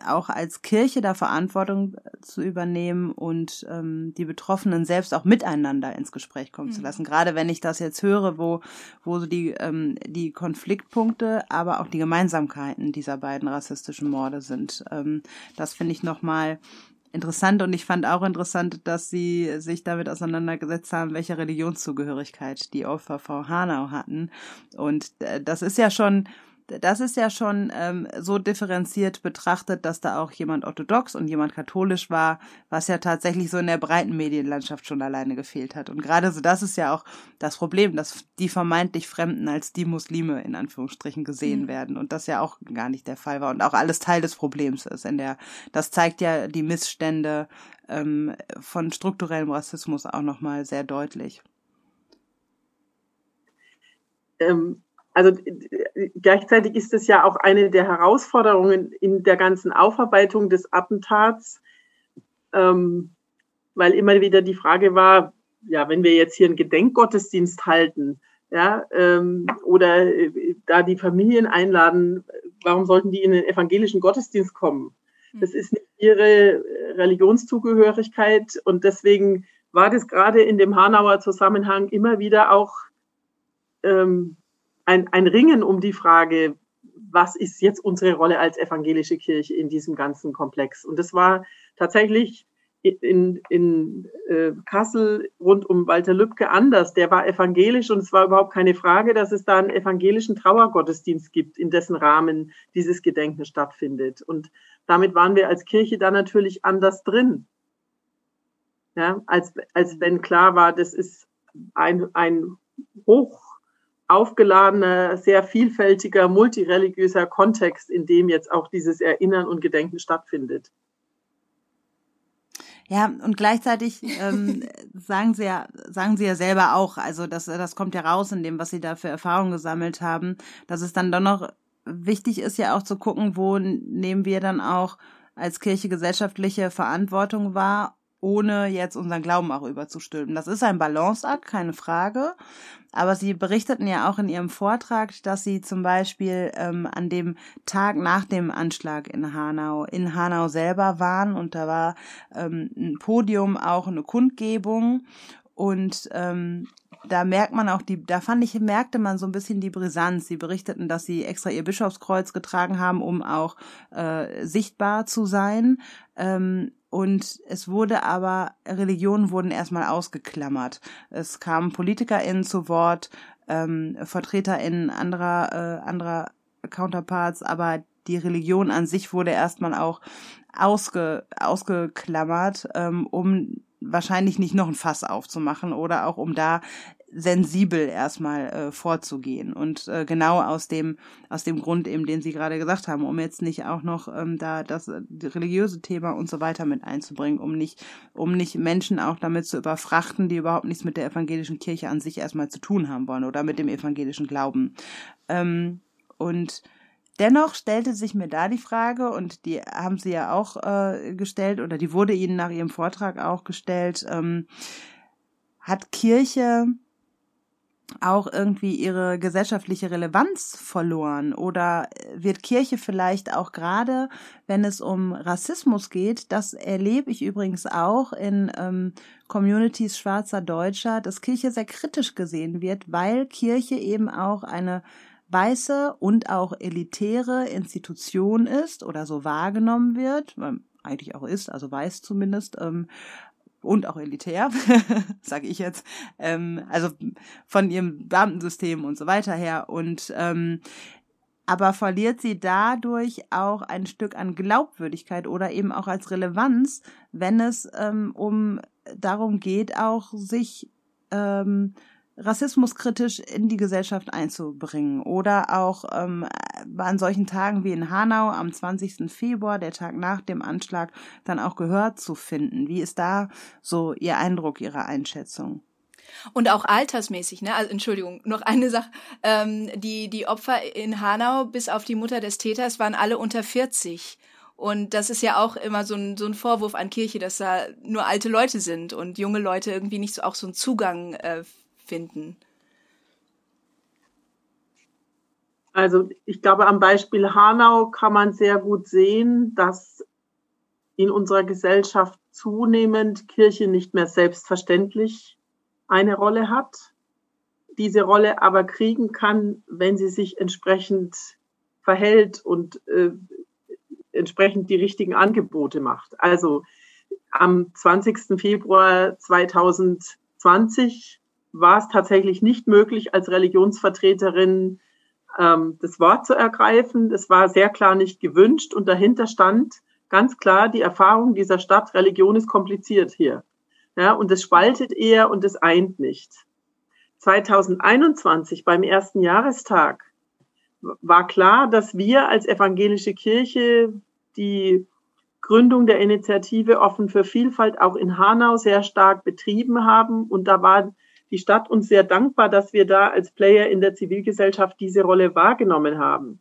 [SPEAKER 2] auch als Kirche da Verantwortung äh, zu übernehmen und ähm, die Betroffenen selbst auch miteinander ins Gespräch kommen mhm. zu lassen. Gerade wenn ich das jetzt höre, wo, wo so die, ähm, die Konfliktpunkte, aber auch die Gemeinsamkeiten dieser beiden rassistischen Morde sind. Ähm, das finde ich nochmal interessant und ich fand auch interessant, dass sie sich damit auseinandergesetzt haben, welche Religionszugehörigkeit die Opfer von Hanau hatten. Und äh, das ist ja schon das ist ja schon ähm, so differenziert betrachtet, dass da auch jemand orthodox und jemand katholisch war, was ja tatsächlich so in der breiten Medienlandschaft schon alleine gefehlt hat. Und gerade so das ist ja auch das Problem, dass die vermeintlich Fremden als die Muslime in Anführungsstrichen gesehen mhm. werden und das ja auch gar nicht der Fall war und auch alles Teil des Problems ist. In der das zeigt ja die Missstände ähm, von strukturellem Rassismus auch noch mal sehr deutlich.
[SPEAKER 3] Ähm also gleichzeitig ist es ja auch eine der Herausforderungen in der ganzen Aufarbeitung des Attentats, ähm, weil immer wieder die Frage war, ja, wenn wir jetzt hier einen Gedenkgottesdienst halten, ja, ähm, oder äh, da die Familien einladen, warum sollten die in den evangelischen Gottesdienst kommen? Hm. Das ist nicht ihre Religionszugehörigkeit und deswegen war das gerade in dem Hanauer Zusammenhang immer wieder auch ähm, ein, ein Ringen um die Frage, was ist jetzt unsere Rolle als evangelische Kirche in diesem ganzen Komplex? Und das war tatsächlich in, in äh, Kassel rund um Walter Lübcke anders. Der war evangelisch und es war überhaupt keine Frage, dass es da einen evangelischen Trauergottesdienst gibt, in dessen Rahmen dieses Gedenken stattfindet. Und damit waren wir als Kirche da natürlich anders drin. Ja, als, als wenn klar war, das ist ein, ein hoch aufgeladener, sehr vielfältiger, multireligiöser Kontext, in dem jetzt auch dieses Erinnern und Gedenken stattfindet.
[SPEAKER 2] Ja, und gleichzeitig ähm, sagen sie ja, sagen sie ja selber auch, also das, das kommt ja raus in dem, was sie da für Erfahrungen gesammelt haben, dass es dann doch noch wichtig ist ja auch zu gucken, wo nehmen wir dann auch als Kirche gesellschaftliche Verantwortung wahr ohne jetzt unseren Glauben auch überzustülpen. Das ist ein Balanceakt, keine Frage. Aber Sie berichteten ja auch in Ihrem Vortrag, dass Sie zum Beispiel ähm, an dem Tag nach dem Anschlag in Hanau, in Hanau selber waren und da war ähm, ein Podium, auch eine Kundgebung und ähm, da merkt man auch die, da fand ich, merkte man so ein bisschen die Brisanz. Sie berichteten, dass sie extra ihr Bischofskreuz getragen haben, um auch äh, sichtbar zu sein. Ähm, und es wurde aber, Religionen wurden erstmal ausgeklammert. Es kamen PolitikerInnen zu Wort, ähm, VertreterInnen anderer, äh, anderer Counterparts, aber die Religion an sich wurde erstmal auch ausge, ausgeklammert, ähm, um wahrscheinlich nicht noch ein Fass aufzumachen oder auch um da sensibel erstmal äh, vorzugehen und äh, genau aus dem aus dem Grund eben den Sie gerade gesagt haben um jetzt nicht auch noch ähm, da das äh, religiöse Thema und so weiter mit einzubringen um nicht um nicht Menschen auch damit zu überfrachten die überhaupt nichts mit der evangelischen Kirche an sich erstmal zu tun haben wollen oder mit dem evangelischen Glauben. Ähm, und Dennoch stellte sich mir da die Frage, und die haben Sie ja auch äh, gestellt, oder die wurde Ihnen nach Ihrem Vortrag auch gestellt, ähm, hat Kirche auch irgendwie ihre gesellschaftliche Relevanz verloren? Oder wird Kirche vielleicht auch gerade, wenn es um Rassismus geht, das erlebe ich übrigens auch in ähm, Communities schwarzer Deutscher, dass Kirche sehr kritisch gesehen wird, weil Kirche eben auch eine weiße und auch elitäre Institution ist oder so wahrgenommen wird, eigentlich auch ist, also weiß zumindest, ähm, und auch elitär, sage ich jetzt, ähm, also von ihrem Beamtensystem und so weiter her. Und ähm, aber verliert sie dadurch auch ein Stück an Glaubwürdigkeit oder eben auch als Relevanz, wenn es ähm, um darum geht, auch sich ähm, rassismuskritisch in die Gesellschaft einzubringen oder auch ähm, an solchen Tagen wie in Hanau am 20. Februar, der Tag nach dem Anschlag, dann auch gehört zu finden. Wie ist da so Ihr Eindruck, Ihre Einschätzung?
[SPEAKER 1] Und auch altersmäßig, ne? Also Entschuldigung, noch eine Sache. Ähm, die, die Opfer in Hanau, bis auf die Mutter des Täters, waren alle unter 40. Und das ist ja auch immer so ein, so ein Vorwurf an Kirche, dass da nur alte Leute sind und junge Leute irgendwie nicht so auch so einen Zugang äh, finden?
[SPEAKER 3] Also ich glaube, am Beispiel Hanau kann man sehr gut sehen, dass in unserer Gesellschaft zunehmend Kirche nicht mehr selbstverständlich eine Rolle hat, diese Rolle aber kriegen kann, wenn sie sich entsprechend verhält und äh, entsprechend die richtigen Angebote macht. Also am 20. Februar 2020 war es tatsächlich nicht möglich, als Religionsvertreterin ähm, das Wort zu ergreifen. Das war sehr klar nicht gewünscht und dahinter stand ganz klar die Erfahrung dieser Stadt, Religion ist kompliziert hier. Ja, und es spaltet eher und es eint nicht. 2021 beim ersten Jahrestag war klar, dass wir als evangelische Kirche die Gründung der Initiative Offen für Vielfalt auch in Hanau sehr stark betrieben haben. Und da war die Stadt uns sehr dankbar, dass wir da als Player in der Zivilgesellschaft diese Rolle wahrgenommen haben.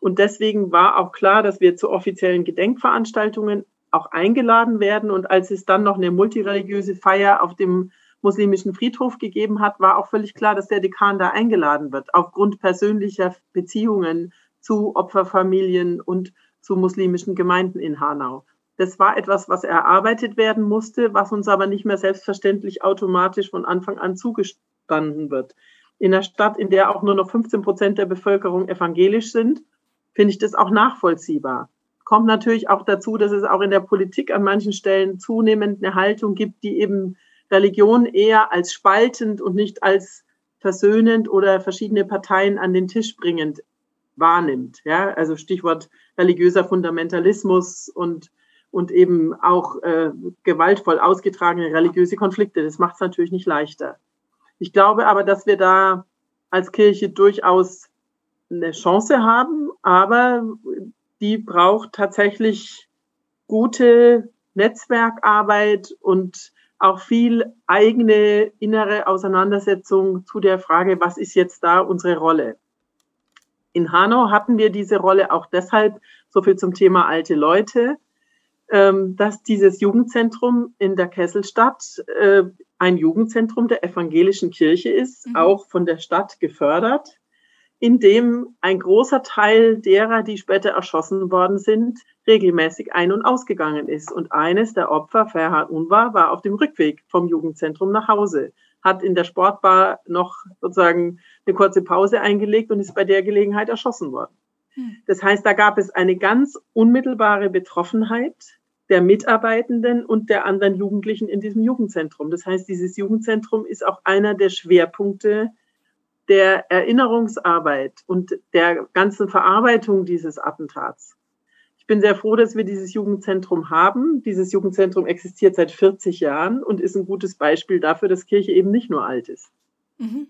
[SPEAKER 3] Und deswegen war auch klar, dass wir zu offiziellen Gedenkveranstaltungen auch eingeladen werden. Und als es dann noch eine multireligiöse Feier auf dem muslimischen Friedhof gegeben hat, war auch völlig klar, dass der Dekan da eingeladen wird, aufgrund persönlicher Beziehungen zu Opferfamilien und zu muslimischen Gemeinden in Hanau. Das war etwas, was erarbeitet werden musste, was uns aber nicht mehr selbstverständlich automatisch von Anfang an zugestanden wird. In einer Stadt, in der auch nur noch 15 Prozent der Bevölkerung evangelisch sind, finde ich das auch nachvollziehbar. Kommt natürlich auch dazu, dass es auch in der Politik an manchen Stellen zunehmend eine Haltung gibt, die eben Religion eher als spaltend und nicht als versöhnend oder verschiedene Parteien an den Tisch bringend wahrnimmt. Ja, also Stichwort religiöser Fundamentalismus und und eben auch äh, gewaltvoll ausgetragene religiöse Konflikte. Das macht es natürlich nicht leichter. Ich glaube aber, dass wir da als Kirche durchaus eine Chance haben, aber die braucht tatsächlich gute Netzwerkarbeit und auch viel eigene innere Auseinandersetzung zu der Frage, was ist jetzt da unsere Rolle? In Hanau hatten wir diese Rolle auch deshalb, so viel zum Thema alte Leute, dass dieses Jugendzentrum in der Kesselstadt äh, ein Jugendzentrum der evangelischen Kirche ist, mhm. auch von der Stadt gefördert in dem ein großer Teil derer, die später erschossen worden sind, regelmäßig ein- und ausgegangen ist. Und eines der Opfer, Ferhat Unvar, war auf dem Rückweg vom Jugendzentrum nach Hause, hat in der Sportbar noch sozusagen eine kurze Pause eingelegt und ist bei der Gelegenheit erschossen worden. Hm. Das heißt, da gab es eine ganz unmittelbare Betroffenheit der Mitarbeitenden und der anderen Jugendlichen in diesem Jugendzentrum. Das heißt, dieses Jugendzentrum ist auch einer der Schwerpunkte der Erinnerungsarbeit und der ganzen Verarbeitung dieses Attentats. Ich bin sehr froh, dass wir dieses Jugendzentrum haben. Dieses Jugendzentrum existiert seit 40 Jahren und ist ein gutes Beispiel dafür, dass Kirche eben nicht nur alt ist. Mhm.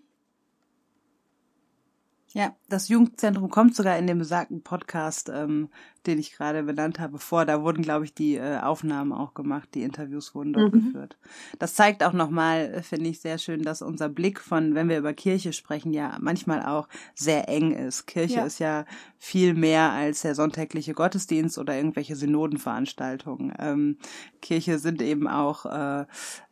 [SPEAKER 2] Ja, das Jugendzentrum kommt sogar in dem besagten Podcast, ähm, den ich gerade benannt habe, vor. Da wurden, glaube ich, die äh, Aufnahmen auch gemacht, die Interviews wurden dort mhm. geführt. Das zeigt auch nochmal, äh, finde ich sehr schön, dass unser Blick von, wenn wir über Kirche sprechen, ja manchmal auch sehr eng ist. Kirche ja. ist ja viel mehr als der sonntägliche Gottesdienst oder irgendwelche Synodenveranstaltungen. Ähm, Kirche sind eben auch äh,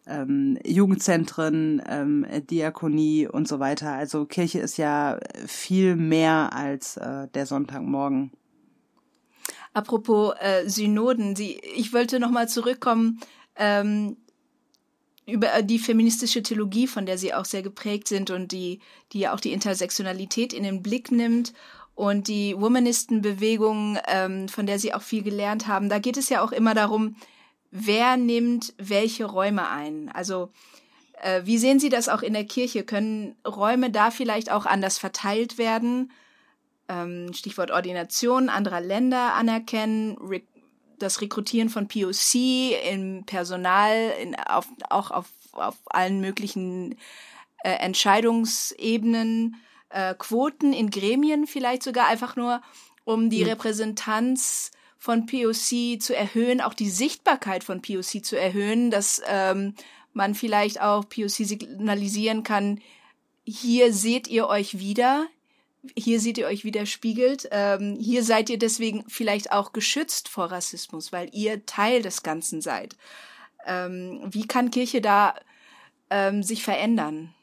[SPEAKER 2] ähm, Jugendzentren, ähm, Diakonie und so weiter. Also Kirche ist ja viel mehr als äh, der Sonntagmorgen.
[SPEAKER 1] Apropos äh, Synoden, Sie, ich wollte noch mal zurückkommen ähm, über die feministische Theologie, von der Sie auch sehr geprägt sind und die, die ja auch die Intersektionalität in den Blick nimmt und die Womanistenbewegung, ähm, von der Sie auch viel gelernt haben. Da geht es ja auch immer darum, wer nimmt welche Räume ein. Also äh, wie sehen Sie das auch in der Kirche? Können Räume da vielleicht auch anders verteilt werden? Ähm, Stichwort Ordination anderer Länder anerkennen, Re das Rekrutieren von POC im Personal, in, auf, auch auf, auf allen möglichen äh, Entscheidungsebenen, äh, Quoten in Gremien vielleicht sogar einfach nur, um die mhm. Repräsentanz von POC zu erhöhen, auch die Sichtbarkeit von POC zu erhöhen, dass ähm, man vielleicht auch POC signalisieren kann, hier seht ihr euch wieder, hier seht ihr euch widerspiegelt, ähm, hier seid ihr deswegen vielleicht auch geschützt vor Rassismus, weil ihr Teil des Ganzen seid. Ähm, wie kann Kirche da ähm, sich verändern?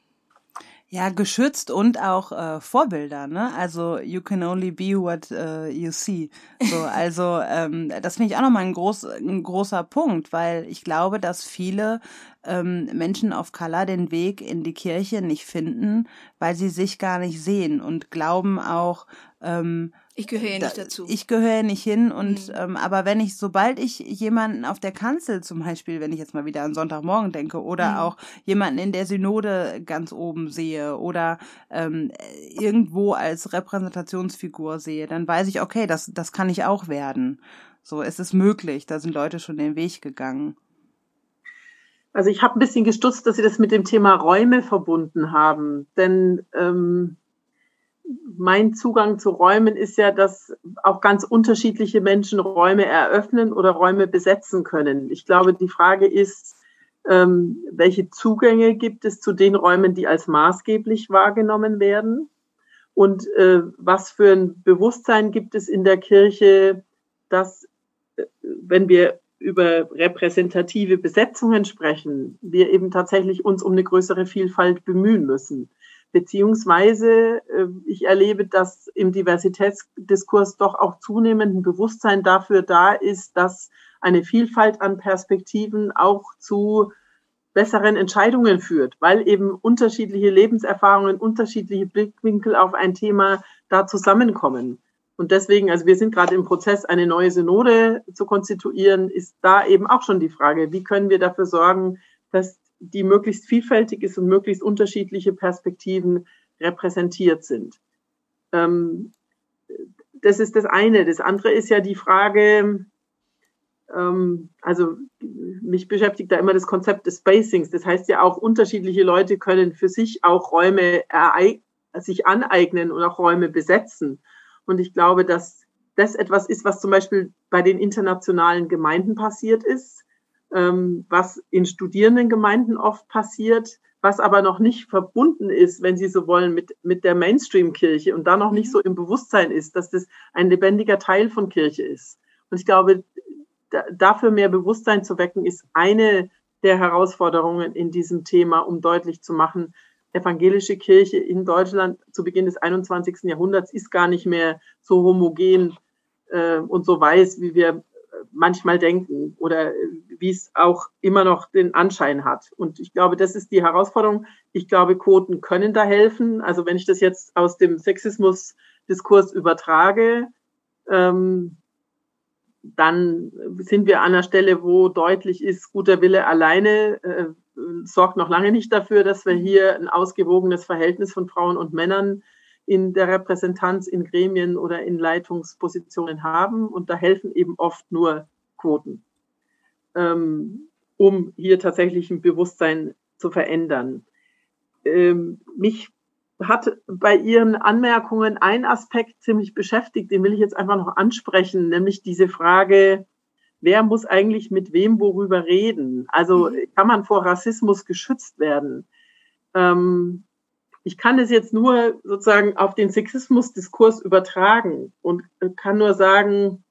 [SPEAKER 2] Ja, geschützt und auch äh, Vorbilder, ne? Also you can only be what uh, you see. So, also ähm, das finde ich auch nochmal ein, groß, ein großer Punkt, weil ich glaube, dass viele ähm, Menschen of Color den Weg in die Kirche nicht finden, weil sie sich gar nicht sehen und glauben auch, ähm,
[SPEAKER 1] ich gehöre ja nicht dazu.
[SPEAKER 2] Ich gehöre nicht hin und mhm. ähm, aber wenn ich, sobald ich jemanden auf der Kanzel zum Beispiel, wenn ich jetzt mal wieder an Sonntagmorgen denke, oder mhm. auch jemanden in der Synode ganz oben sehe oder ähm, irgendwo als Repräsentationsfigur sehe, dann weiß ich, okay, das, das kann ich auch werden. So, es ist möglich, da sind Leute schon den Weg gegangen.
[SPEAKER 3] Also ich habe ein bisschen gestutzt, dass Sie das mit dem Thema Räume verbunden haben, denn ähm, mein Zugang zu Räumen ist ja, dass auch ganz unterschiedliche Menschen Räume eröffnen oder Räume besetzen können. Ich glaube, die Frage ist, ähm, welche Zugänge gibt es zu den Räumen, die als maßgeblich wahrgenommen werden? Und äh, was für ein Bewusstsein gibt es in der Kirche, dass, äh, wenn wir über repräsentative Besetzungen sprechen, wir eben tatsächlich uns um eine größere Vielfalt bemühen müssen. Beziehungsweise äh, ich erlebe, dass im Diversitätsdiskurs doch auch zunehmend ein Bewusstsein dafür da ist, dass eine Vielfalt an Perspektiven auch zu besseren Entscheidungen führt, weil eben unterschiedliche Lebenserfahrungen, unterschiedliche Blickwinkel auf ein Thema da zusammenkommen. Und deswegen, also wir sind gerade im Prozess, eine neue Synode zu konstituieren, ist da eben auch schon die Frage, wie können wir dafür sorgen, dass die möglichst vielfältig ist und möglichst unterschiedliche Perspektiven repräsentiert sind. Ähm, das ist das eine. Das andere ist ja die Frage, ähm, also mich beschäftigt da immer das Konzept des Spacings. Das heißt ja auch, unterschiedliche Leute können für sich auch Räume sich aneignen und auch Räume besetzen. Und ich glaube, dass das etwas ist, was zum Beispiel bei den internationalen Gemeinden passiert ist, was in Studierendengemeinden oft passiert, was aber noch nicht verbunden ist, wenn Sie so wollen, mit, mit der Mainstream-Kirche und da noch nicht mhm. so im Bewusstsein ist, dass das ein lebendiger Teil von Kirche ist. Und ich glaube, da, dafür mehr Bewusstsein zu wecken, ist eine der Herausforderungen in diesem Thema, um deutlich zu machen, evangelische Kirche in Deutschland zu Beginn des 21. Jahrhunderts ist gar nicht mehr so homogen äh, und so weiß, wie wir manchmal denken oder wie es auch immer noch den Anschein hat. Und ich glaube, das ist die Herausforderung. Ich glaube, Quoten können da helfen. Also wenn ich das jetzt aus dem Sexismus-Diskurs übertrage, ähm, dann sind wir an einer Stelle, wo deutlich ist, guter Wille alleine äh, sorgt noch lange nicht dafür, dass wir hier ein ausgewogenes Verhältnis von Frauen und Männern in der Repräsentanz in Gremien oder in Leitungspositionen haben. Und da helfen eben oft nur Quoten, ähm, um hier tatsächlich ein Bewusstsein zu verändern. Ähm, mich hat bei Ihren Anmerkungen ein Aspekt ziemlich beschäftigt, den will ich jetzt einfach noch ansprechen, nämlich diese Frage, wer muss eigentlich mit wem worüber reden? Also mhm. kann man vor Rassismus geschützt werden? Ähm, ich kann es jetzt nur sozusagen auf den Sexismusdiskurs übertragen und kann nur sagen,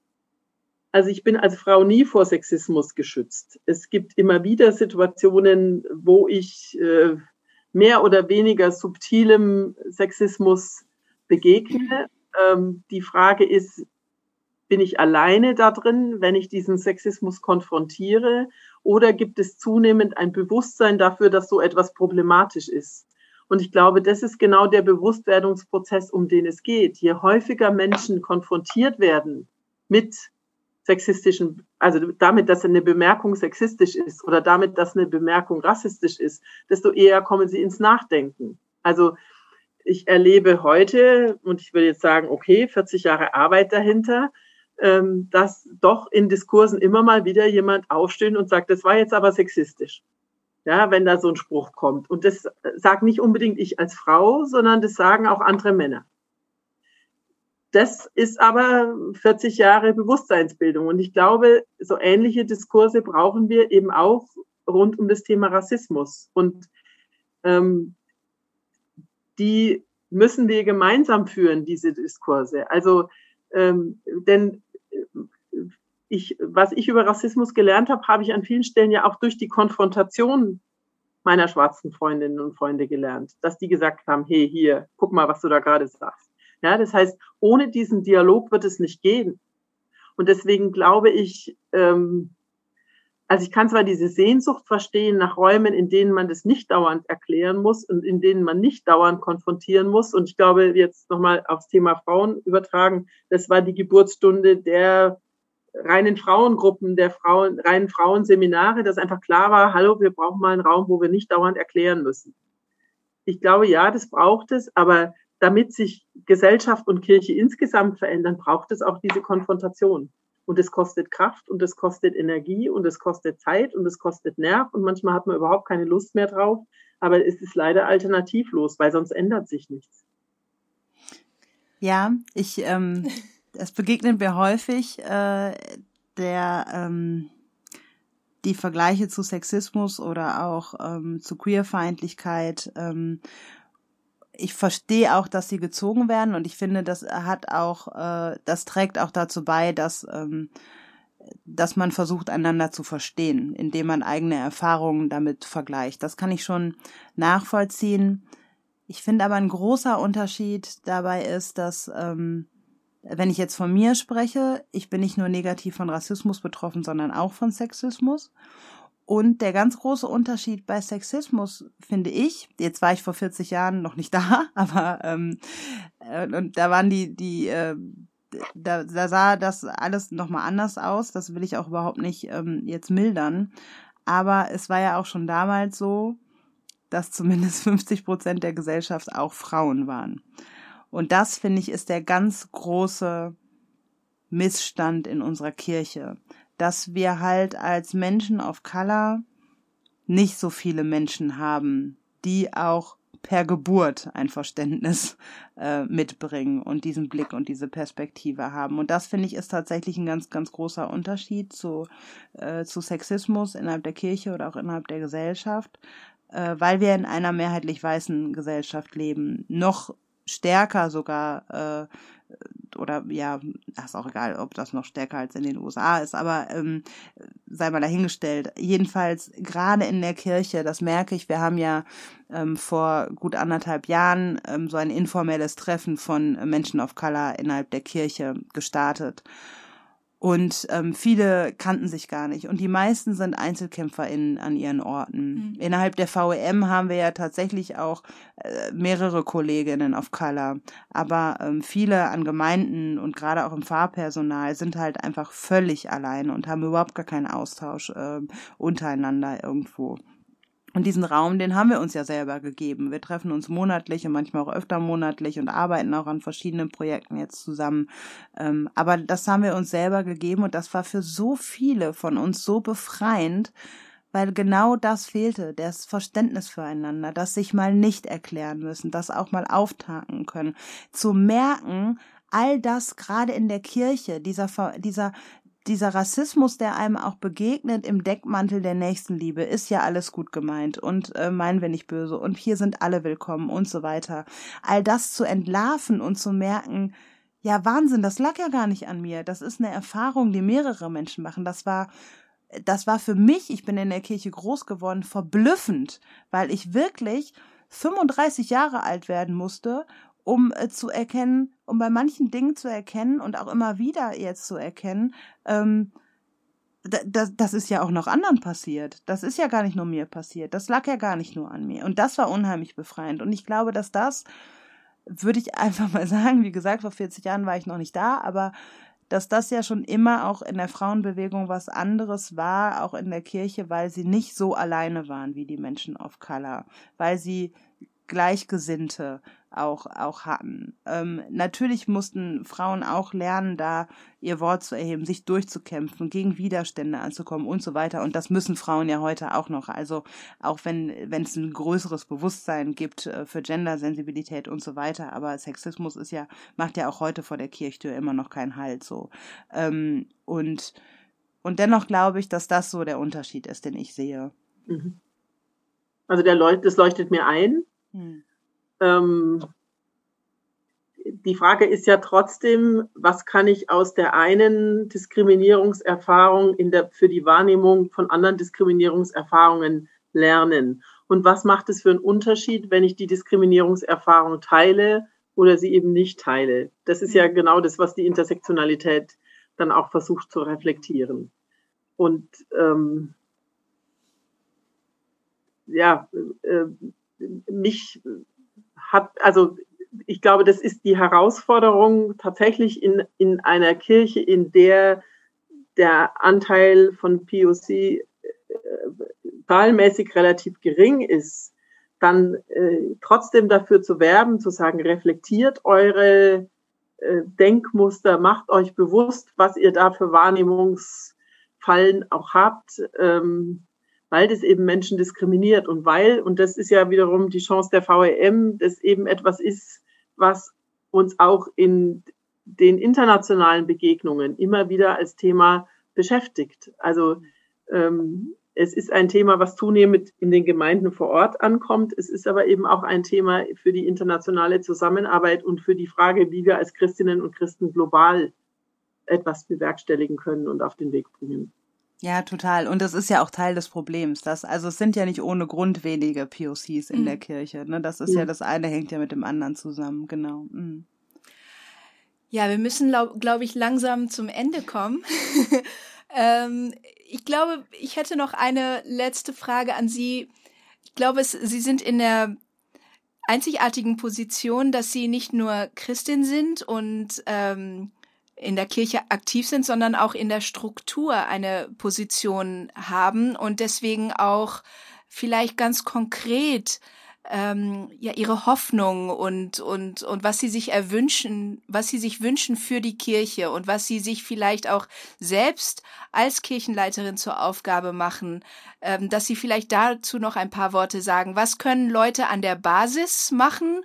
[SPEAKER 3] also ich bin als Frau nie vor Sexismus geschützt. Es gibt immer wieder Situationen, wo ich äh, mehr oder weniger subtilem Sexismus begegne. Ähm, die Frage ist, bin ich alleine da drin, wenn ich diesen Sexismus konfrontiere? Oder gibt es zunehmend ein Bewusstsein dafür, dass so etwas problematisch ist? Und ich glaube, das ist genau der Bewusstwerdungsprozess, um den es geht. Je häufiger Menschen konfrontiert werden mit sexistischen, also damit, dass eine Bemerkung sexistisch ist oder damit, dass eine Bemerkung rassistisch ist, desto eher kommen sie ins Nachdenken. Also ich erlebe heute, und ich würde jetzt sagen, okay, 40 Jahre Arbeit dahinter, ähm, dass doch in Diskursen immer mal wieder jemand aufsteht und sagt, das war jetzt aber sexistisch ja, wenn da so ein Spruch kommt. Und das sagt nicht unbedingt ich als Frau, sondern das sagen auch andere Männer. Das ist aber 40 Jahre Bewusstseinsbildung. Und ich glaube, so ähnliche Diskurse brauchen wir eben auch rund um das Thema Rassismus. Und ähm, die müssen wir gemeinsam führen, diese Diskurse. Also, ähm, denn ich, was ich über Rassismus gelernt habe, habe ich an vielen Stellen ja auch durch die Konfrontation meiner schwarzen Freundinnen und Freunde gelernt, dass die gesagt haben, hey, hier, guck mal, was du da gerade sagst. Ja, das heißt, ohne diesen Dialog wird es nicht gehen. Und deswegen glaube ich, ähm, also ich kann zwar diese Sehnsucht verstehen nach Räumen, in denen man das nicht dauernd erklären muss und in denen man nicht dauernd konfrontieren muss. Und ich glaube, jetzt nochmal aufs Thema Frauen übertragen, das war die Geburtsstunde der reinen Frauengruppen, der Frauen, reinen Frauenseminare, dass einfach klar war, hallo, wir brauchen mal einen Raum, wo wir nicht dauernd erklären müssen. Ich glaube, ja, das braucht es, aber damit sich Gesellschaft und Kirche insgesamt verändern, braucht es auch diese Konfrontation. Und es kostet Kraft und es kostet Energie und es kostet Zeit und es kostet Nerv und manchmal hat man überhaupt keine Lust mehr drauf. Aber es ist leider alternativlos, weil sonst ändert sich nichts.
[SPEAKER 2] Ja, ich ähm, es begegnet mir häufig äh, der ähm, die Vergleiche zu Sexismus oder auch ähm, zu Queerfeindlichkeit. Ähm, ich verstehe auch, dass sie gezogen werden und ich finde, das hat auch, äh, das trägt auch dazu bei, dass ähm, dass man versucht, einander zu verstehen, indem man eigene Erfahrungen damit vergleicht. Das kann ich schon nachvollziehen. Ich finde aber ein großer Unterschied dabei ist, dass ähm, wenn ich jetzt von mir spreche, ich bin nicht nur negativ von Rassismus betroffen, sondern auch von Sexismus. Und der ganz große Unterschied bei Sexismus finde ich, jetzt war ich vor 40 Jahren noch nicht da, aber ähm, äh, und da waren die die äh, da, da sah das alles nochmal anders aus. Das will ich auch überhaupt nicht ähm, jetzt mildern. Aber es war ja auch schon damals so, dass zumindest 50 Prozent der Gesellschaft auch Frauen waren. Und das, finde ich, ist der ganz große Missstand in unserer Kirche, dass wir halt als Menschen of Color nicht so viele Menschen haben, die auch per Geburt ein Verständnis äh, mitbringen und diesen Blick und diese Perspektive haben. Und das finde ich ist tatsächlich ein ganz, ganz großer Unterschied zu, äh, zu Sexismus innerhalb der Kirche oder auch innerhalb der Gesellschaft, äh, weil wir in einer mehrheitlich weißen Gesellschaft leben, noch stärker sogar äh, oder ja, ist auch egal, ob das noch stärker als in den USA ist, aber ähm, sei mal dahingestellt. Jedenfalls gerade in der Kirche, das merke ich, wir haben ja ähm, vor gut anderthalb Jahren ähm, so ein informelles Treffen von Menschen of Color innerhalb der Kirche gestartet. Und ähm, viele kannten sich gar nicht. Und die meisten sind EinzelkämpferInnen an ihren Orten. Mhm. Innerhalb der VEM haben wir ja tatsächlich auch äh, mehrere Kolleginnen of Color. Aber ähm, viele an Gemeinden und gerade auch im Fahrpersonal sind halt einfach völlig alleine und haben überhaupt gar keinen Austausch äh, untereinander irgendwo. Und diesen Raum, den haben wir uns ja selber gegeben. Wir treffen uns monatlich und manchmal auch öfter monatlich und arbeiten auch an verschiedenen Projekten jetzt zusammen. Ähm, aber das haben wir uns selber gegeben und das war für so viele von uns so befreiend, weil genau das fehlte, das Verständnis füreinander, das sich mal nicht erklären müssen, das auch mal auftaken können, zu merken, all das gerade in der Kirche, dieser, dieser dieser Rassismus, der einem auch begegnet im Deckmantel der Nächstenliebe, ist ja alles gut gemeint und äh, meinen wir nicht böse und hier sind alle willkommen und so weiter. All das zu entlarven und zu merken, ja Wahnsinn, das lag ja gar nicht an mir. Das ist eine Erfahrung, die mehrere Menschen machen. Das war das war für mich, ich bin in der Kirche groß geworden, verblüffend, weil ich wirklich 35 Jahre alt werden musste, um äh, zu erkennen, um bei manchen Dingen zu erkennen und auch immer wieder jetzt zu erkennen, ähm, das, das ist ja auch noch anderen passiert. Das ist ja gar nicht nur mir passiert. Das lag ja gar nicht nur an mir. Und das war unheimlich befreiend. Und ich glaube, dass das, würde ich einfach mal sagen, wie gesagt, vor 40 Jahren war ich noch nicht da, aber dass das ja schon immer auch in der Frauenbewegung was anderes war, auch in der Kirche, weil sie nicht so alleine waren wie die Menschen of Color, weil sie Gleichgesinnte auch, auch hatten. Ähm, natürlich mussten Frauen auch lernen, da ihr Wort zu erheben, sich durchzukämpfen, gegen Widerstände anzukommen und so weiter. Und das müssen Frauen ja heute auch noch. Also auch wenn wenn es ein größeres Bewusstsein gibt äh, für Gendersensibilität und so weiter, aber Sexismus ist ja macht ja auch heute vor der Kirchtür immer noch keinen Halt so. Ähm, und und dennoch glaube ich, dass das so der Unterschied ist, den ich sehe. Mhm.
[SPEAKER 3] Also der Leut das leuchtet mir ein. Hm. Ähm, die Frage ist ja trotzdem, was kann ich aus der einen Diskriminierungserfahrung in der, für die Wahrnehmung von anderen Diskriminierungserfahrungen lernen? Und was macht es für einen Unterschied, wenn ich die Diskriminierungserfahrung teile oder sie eben nicht teile? Das ist ja hm. genau das, was die Intersektionalität dann auch versucht zu reflektieren. Und ähm, ja, äh, mich hat, also ich glaube, das ist die Herausforderung tatsächlich in, in einer Kirche, in der der Anteil von POC äh, zahlenmäßig relativ gering ist, dann äh, trotzdem dafür zu werben, zu sagen, reflektiert eure äh, Denkmuster, macht euch bewusst, was ihr da für Wahrnehmungsfallen auch habt. Ähm, weil das eben Menschen diskriminiert und weil, und das ist ja wiederum die Chance der VEM, das eben etwas ist, was uns auch in den internationalen Begegnungen immer wieder als Thema beschäftigt. Also ähm, es ist ein Thema, was zunehmend in den Gemeinden vor Ort ankommt. Es ist aber eben auch ein Thema für die internationale Zusammenarbeit und für die Frage, wie wir als Christinnen und Christen global etwas bewerkstelligen können und auf den Weg bringen.
[SPEAKER 2] Ja, total. Und das ist ja auch Teil des Problems. Dass, also es sind ja nicht ohne Grund wenige POCs in mhm. der Kirche. Ne? Das ist mhm. ja das eine hängt ja mit dem anderen zusammen, genau. Mhm.
[SPEAKER 1] Ja, wir müssen, glaube glaub ich, langsam zum Ende kommen. ähm, ich glaube, ich hätte noch eine letzte Frage an Sie. Ich glaube, es, Sie sind in der einzigartigen Position, dass Sie nicht nur Christin sind und ähm, in der Kirche aktiv sind, sondern auch in der Struktur eine Position haben und deswegen auch vielleicht ganz konkret ähm, ja ihre Hoffnung und und und was sie sich erwünschen, was sie sich wünschen für die Kirche und was sie sich vielleicht auch selbst als Kirchenleiterin zur Aufgabe machen, ähm, dass sie vielleicht dazu noch ein paar Worte sagen. Was können Leute an der Basis machen,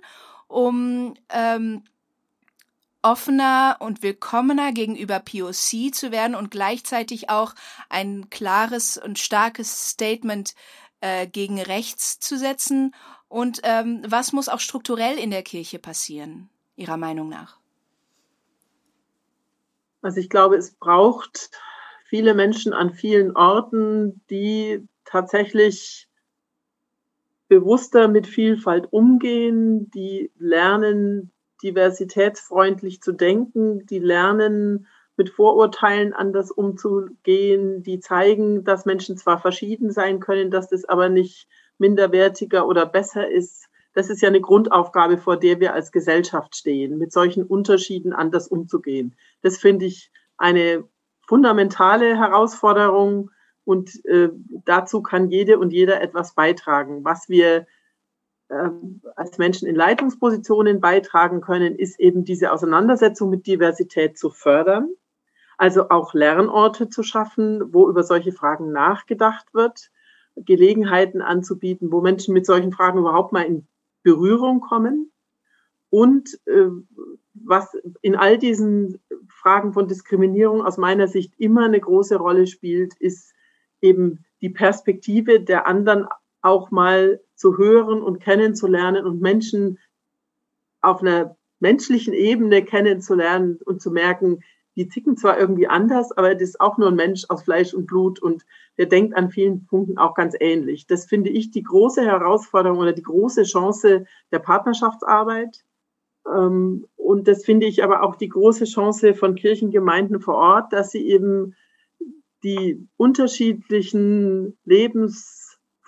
[SPEAKER 1] um ähm, offener und willkommener gegenüber POC zu werden und gleichzeitig auch ein klares und starkes Statement äh, gegen rechts zu setzen und ähm, was muss auch strukturell in der Kirche passieren, Ihrer Meinung nach?
[SPEAKER 3] Also ich glaube, es braucht viele Menschen an vielen Orten, die tatsächlich bewusster mit Vielfalt umgehen, die lernen, diversitätsfreundlich zu denken, die lernen, mit Vorurteilen anders umzugehen, die zeigen, dass Menschen zwar verschieden sein können, dass das aber nicht minderwertiger oder besser ist. Das ist ja eine Grundaufgabe, vor der wir als Gesellschaft stehen, mit solchen Unterschieden anders umzugehen. Das finde ich eine fundamentale Herausforderung und äh, dazu kann jede und jeder etwas beitragen. Was wir als Menschen in Leitungspositionen beitragen können, ist eben diese Auseinandersetzung mit Diversität zu fördern. Also auch Lernorte zu schaffen, wo über solche Fragen nachgedacht wird Gelegenheiten anzubieten, wo Menschen mit solchen Fragen überhaupt mal in Berührung kommen. Und äh, was in all diesen Fragen von Diskriminierung aus meiner Sicht immer eine große Rolle spielt, ist eben die Perspektive der anderen auch mal zu hören und kennenzulernen und Menschen auf einer menschlichen Ebene kennenzulernen und zu merken, die ticken zwar irgendwie anders, aber das ist auch nur ein Mensch aus Fleisch und Blut und der denkt an vielen Punkten auch ganz ähnlich. Das finde ich die große Herausforderung oder die große Chance der Partnerschaftsarbeit. Ähm, und das finde ich aber auch die große Chance von Kirchengemeinden vor Ort, dass sie eben die unterschiedlichen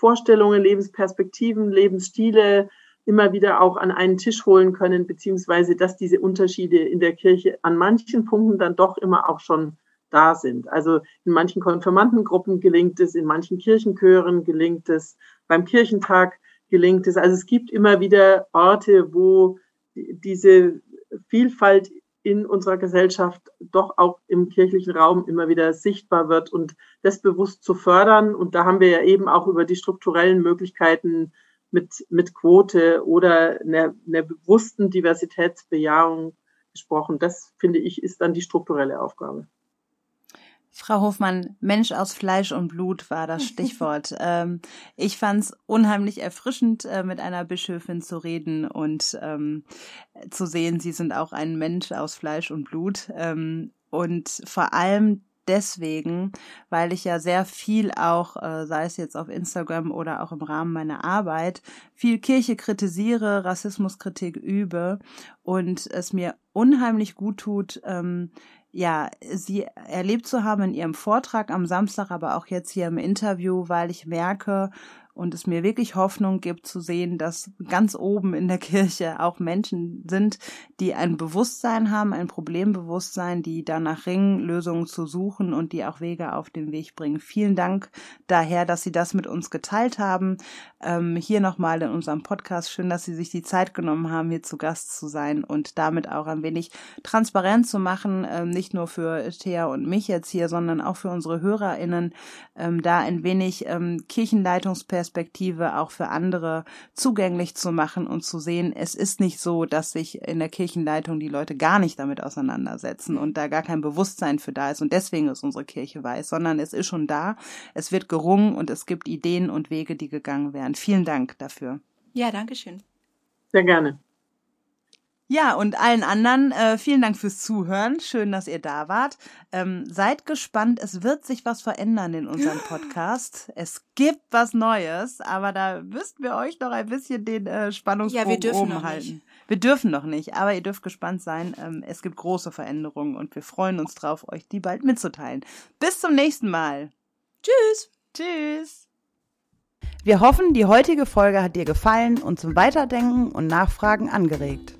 [SPEAKER 3] Lebensvorstellungen, Lebensperspektiven, Lebensstile, immer wieder auch an einen Tisch holen können, beziehungsweise dass diese Unterschiede in der Kirche an manchen Punkten dann doch immer auch schon da sind. Also in manchen Konfirmandengruppen gelingt es, in manchen Kirchenchören gelingt es, beim Kirchentag gelingt es. Also es gibt immer wieder Orte, wo diese Vielfalt in unserer Gesellschaft doch auch im kirchlichen Raum immer wieder sichtbar wird und das bewusst zu fördern. Und da haben wir ja eben auch über die strukturellen Möglichkeiten mit, mit Quote oder einer, einer bewussten Diversitätsbejahung gesprochen. Das, finde ich, ist dann die strukturelle Aufgabe.
[SPEAKER 2] Frau Hofmann, Mensch aus Fleisch und Blut war das Stichwort. ähm, ich fand es unheimlich erfrischend, äh, mit einer Bischöfin zu reden und ähm, zu sehen, Sie sind auch ein Mensch aus Fleisch und Blut. Ähm, und vor allem deswegen, weil ich ja sehr viel auch, äh, sei es jetzt auf Instagram oder auch im Rahmen meiner Arbeit, viel Kirche kritisiere, Rassismuskritik übe und es mir unheimlich gut tut, ähm, ja, sie erlebt zu haben in ihrem Vortrag am Samstag, aber auch jetzt hier im Interview, weil ich merke, und es mir wirklich Hoffnung gibt zu sehen, dass ganz oben in der Kirche auch Menschen sind, die ein Bewusstsein haben, ein Problembewusstsein, die danach ringen, Lösungen zu suchen und die auch Wege auf den Weg bringen. Vielen Dank daher, dass Sie das mit uns geteilt haben. Ähm, hier nochmal in unserem Podcast. Schön, dass Sie sich die Zeit genommen haben, hier zu Gast zu sein und damit auch ein wenig transparent zu machen, ähm, nicht nur für Thea und mich jetzt hier, sondern auch für unsere HörerInnen, ähm, da ein wenig ähm, Kirchenleitungsperspektive Perspektive auch für andere zugänglich zu machen und zu sehen, es ist nicht so, dass sich in der Kirchenleitung die Leute gar nicht damit auseinandersetzen und da gar kein Bewusstsein für da ist und deswegen ist unsere Kirche weiß, sondern es ist schon da, es wird gerungen und es gibt Ideen und Wege, die gegangen werden. Vielen Dank dafür.
[SPEAKER 1] Ja, danke schön.
[SPEAKER 3] Sehr gerne.
[SPEAKER 2] Ja, und allen anderen, äh, vielen Dank fürs Zuhören. Schön, dass ihr da wart. Ähm, seid gespannt, es wird sich was verändern in unserem Podcast. Es gibt was Neues, aber da müssten wir euch noch ein bisschen den äh, Spannungsbogen ja, wir dürfen oben halten. Nicht. Wir dürfen noch nicht, aber ihr dürft gespannt sein. Ähm, es gibt große Veränderungen und wir freuen uns drauf, euch die bald mitzuteilen. Bis zum nächsten Mal.
[SPEAKER 1] Tschüss.
[SPEAKER 2] Tschüss. Wir hoffen, die heutige Folge hat dir gefallen und zum Weiterdenken und Nachfragen angeregt.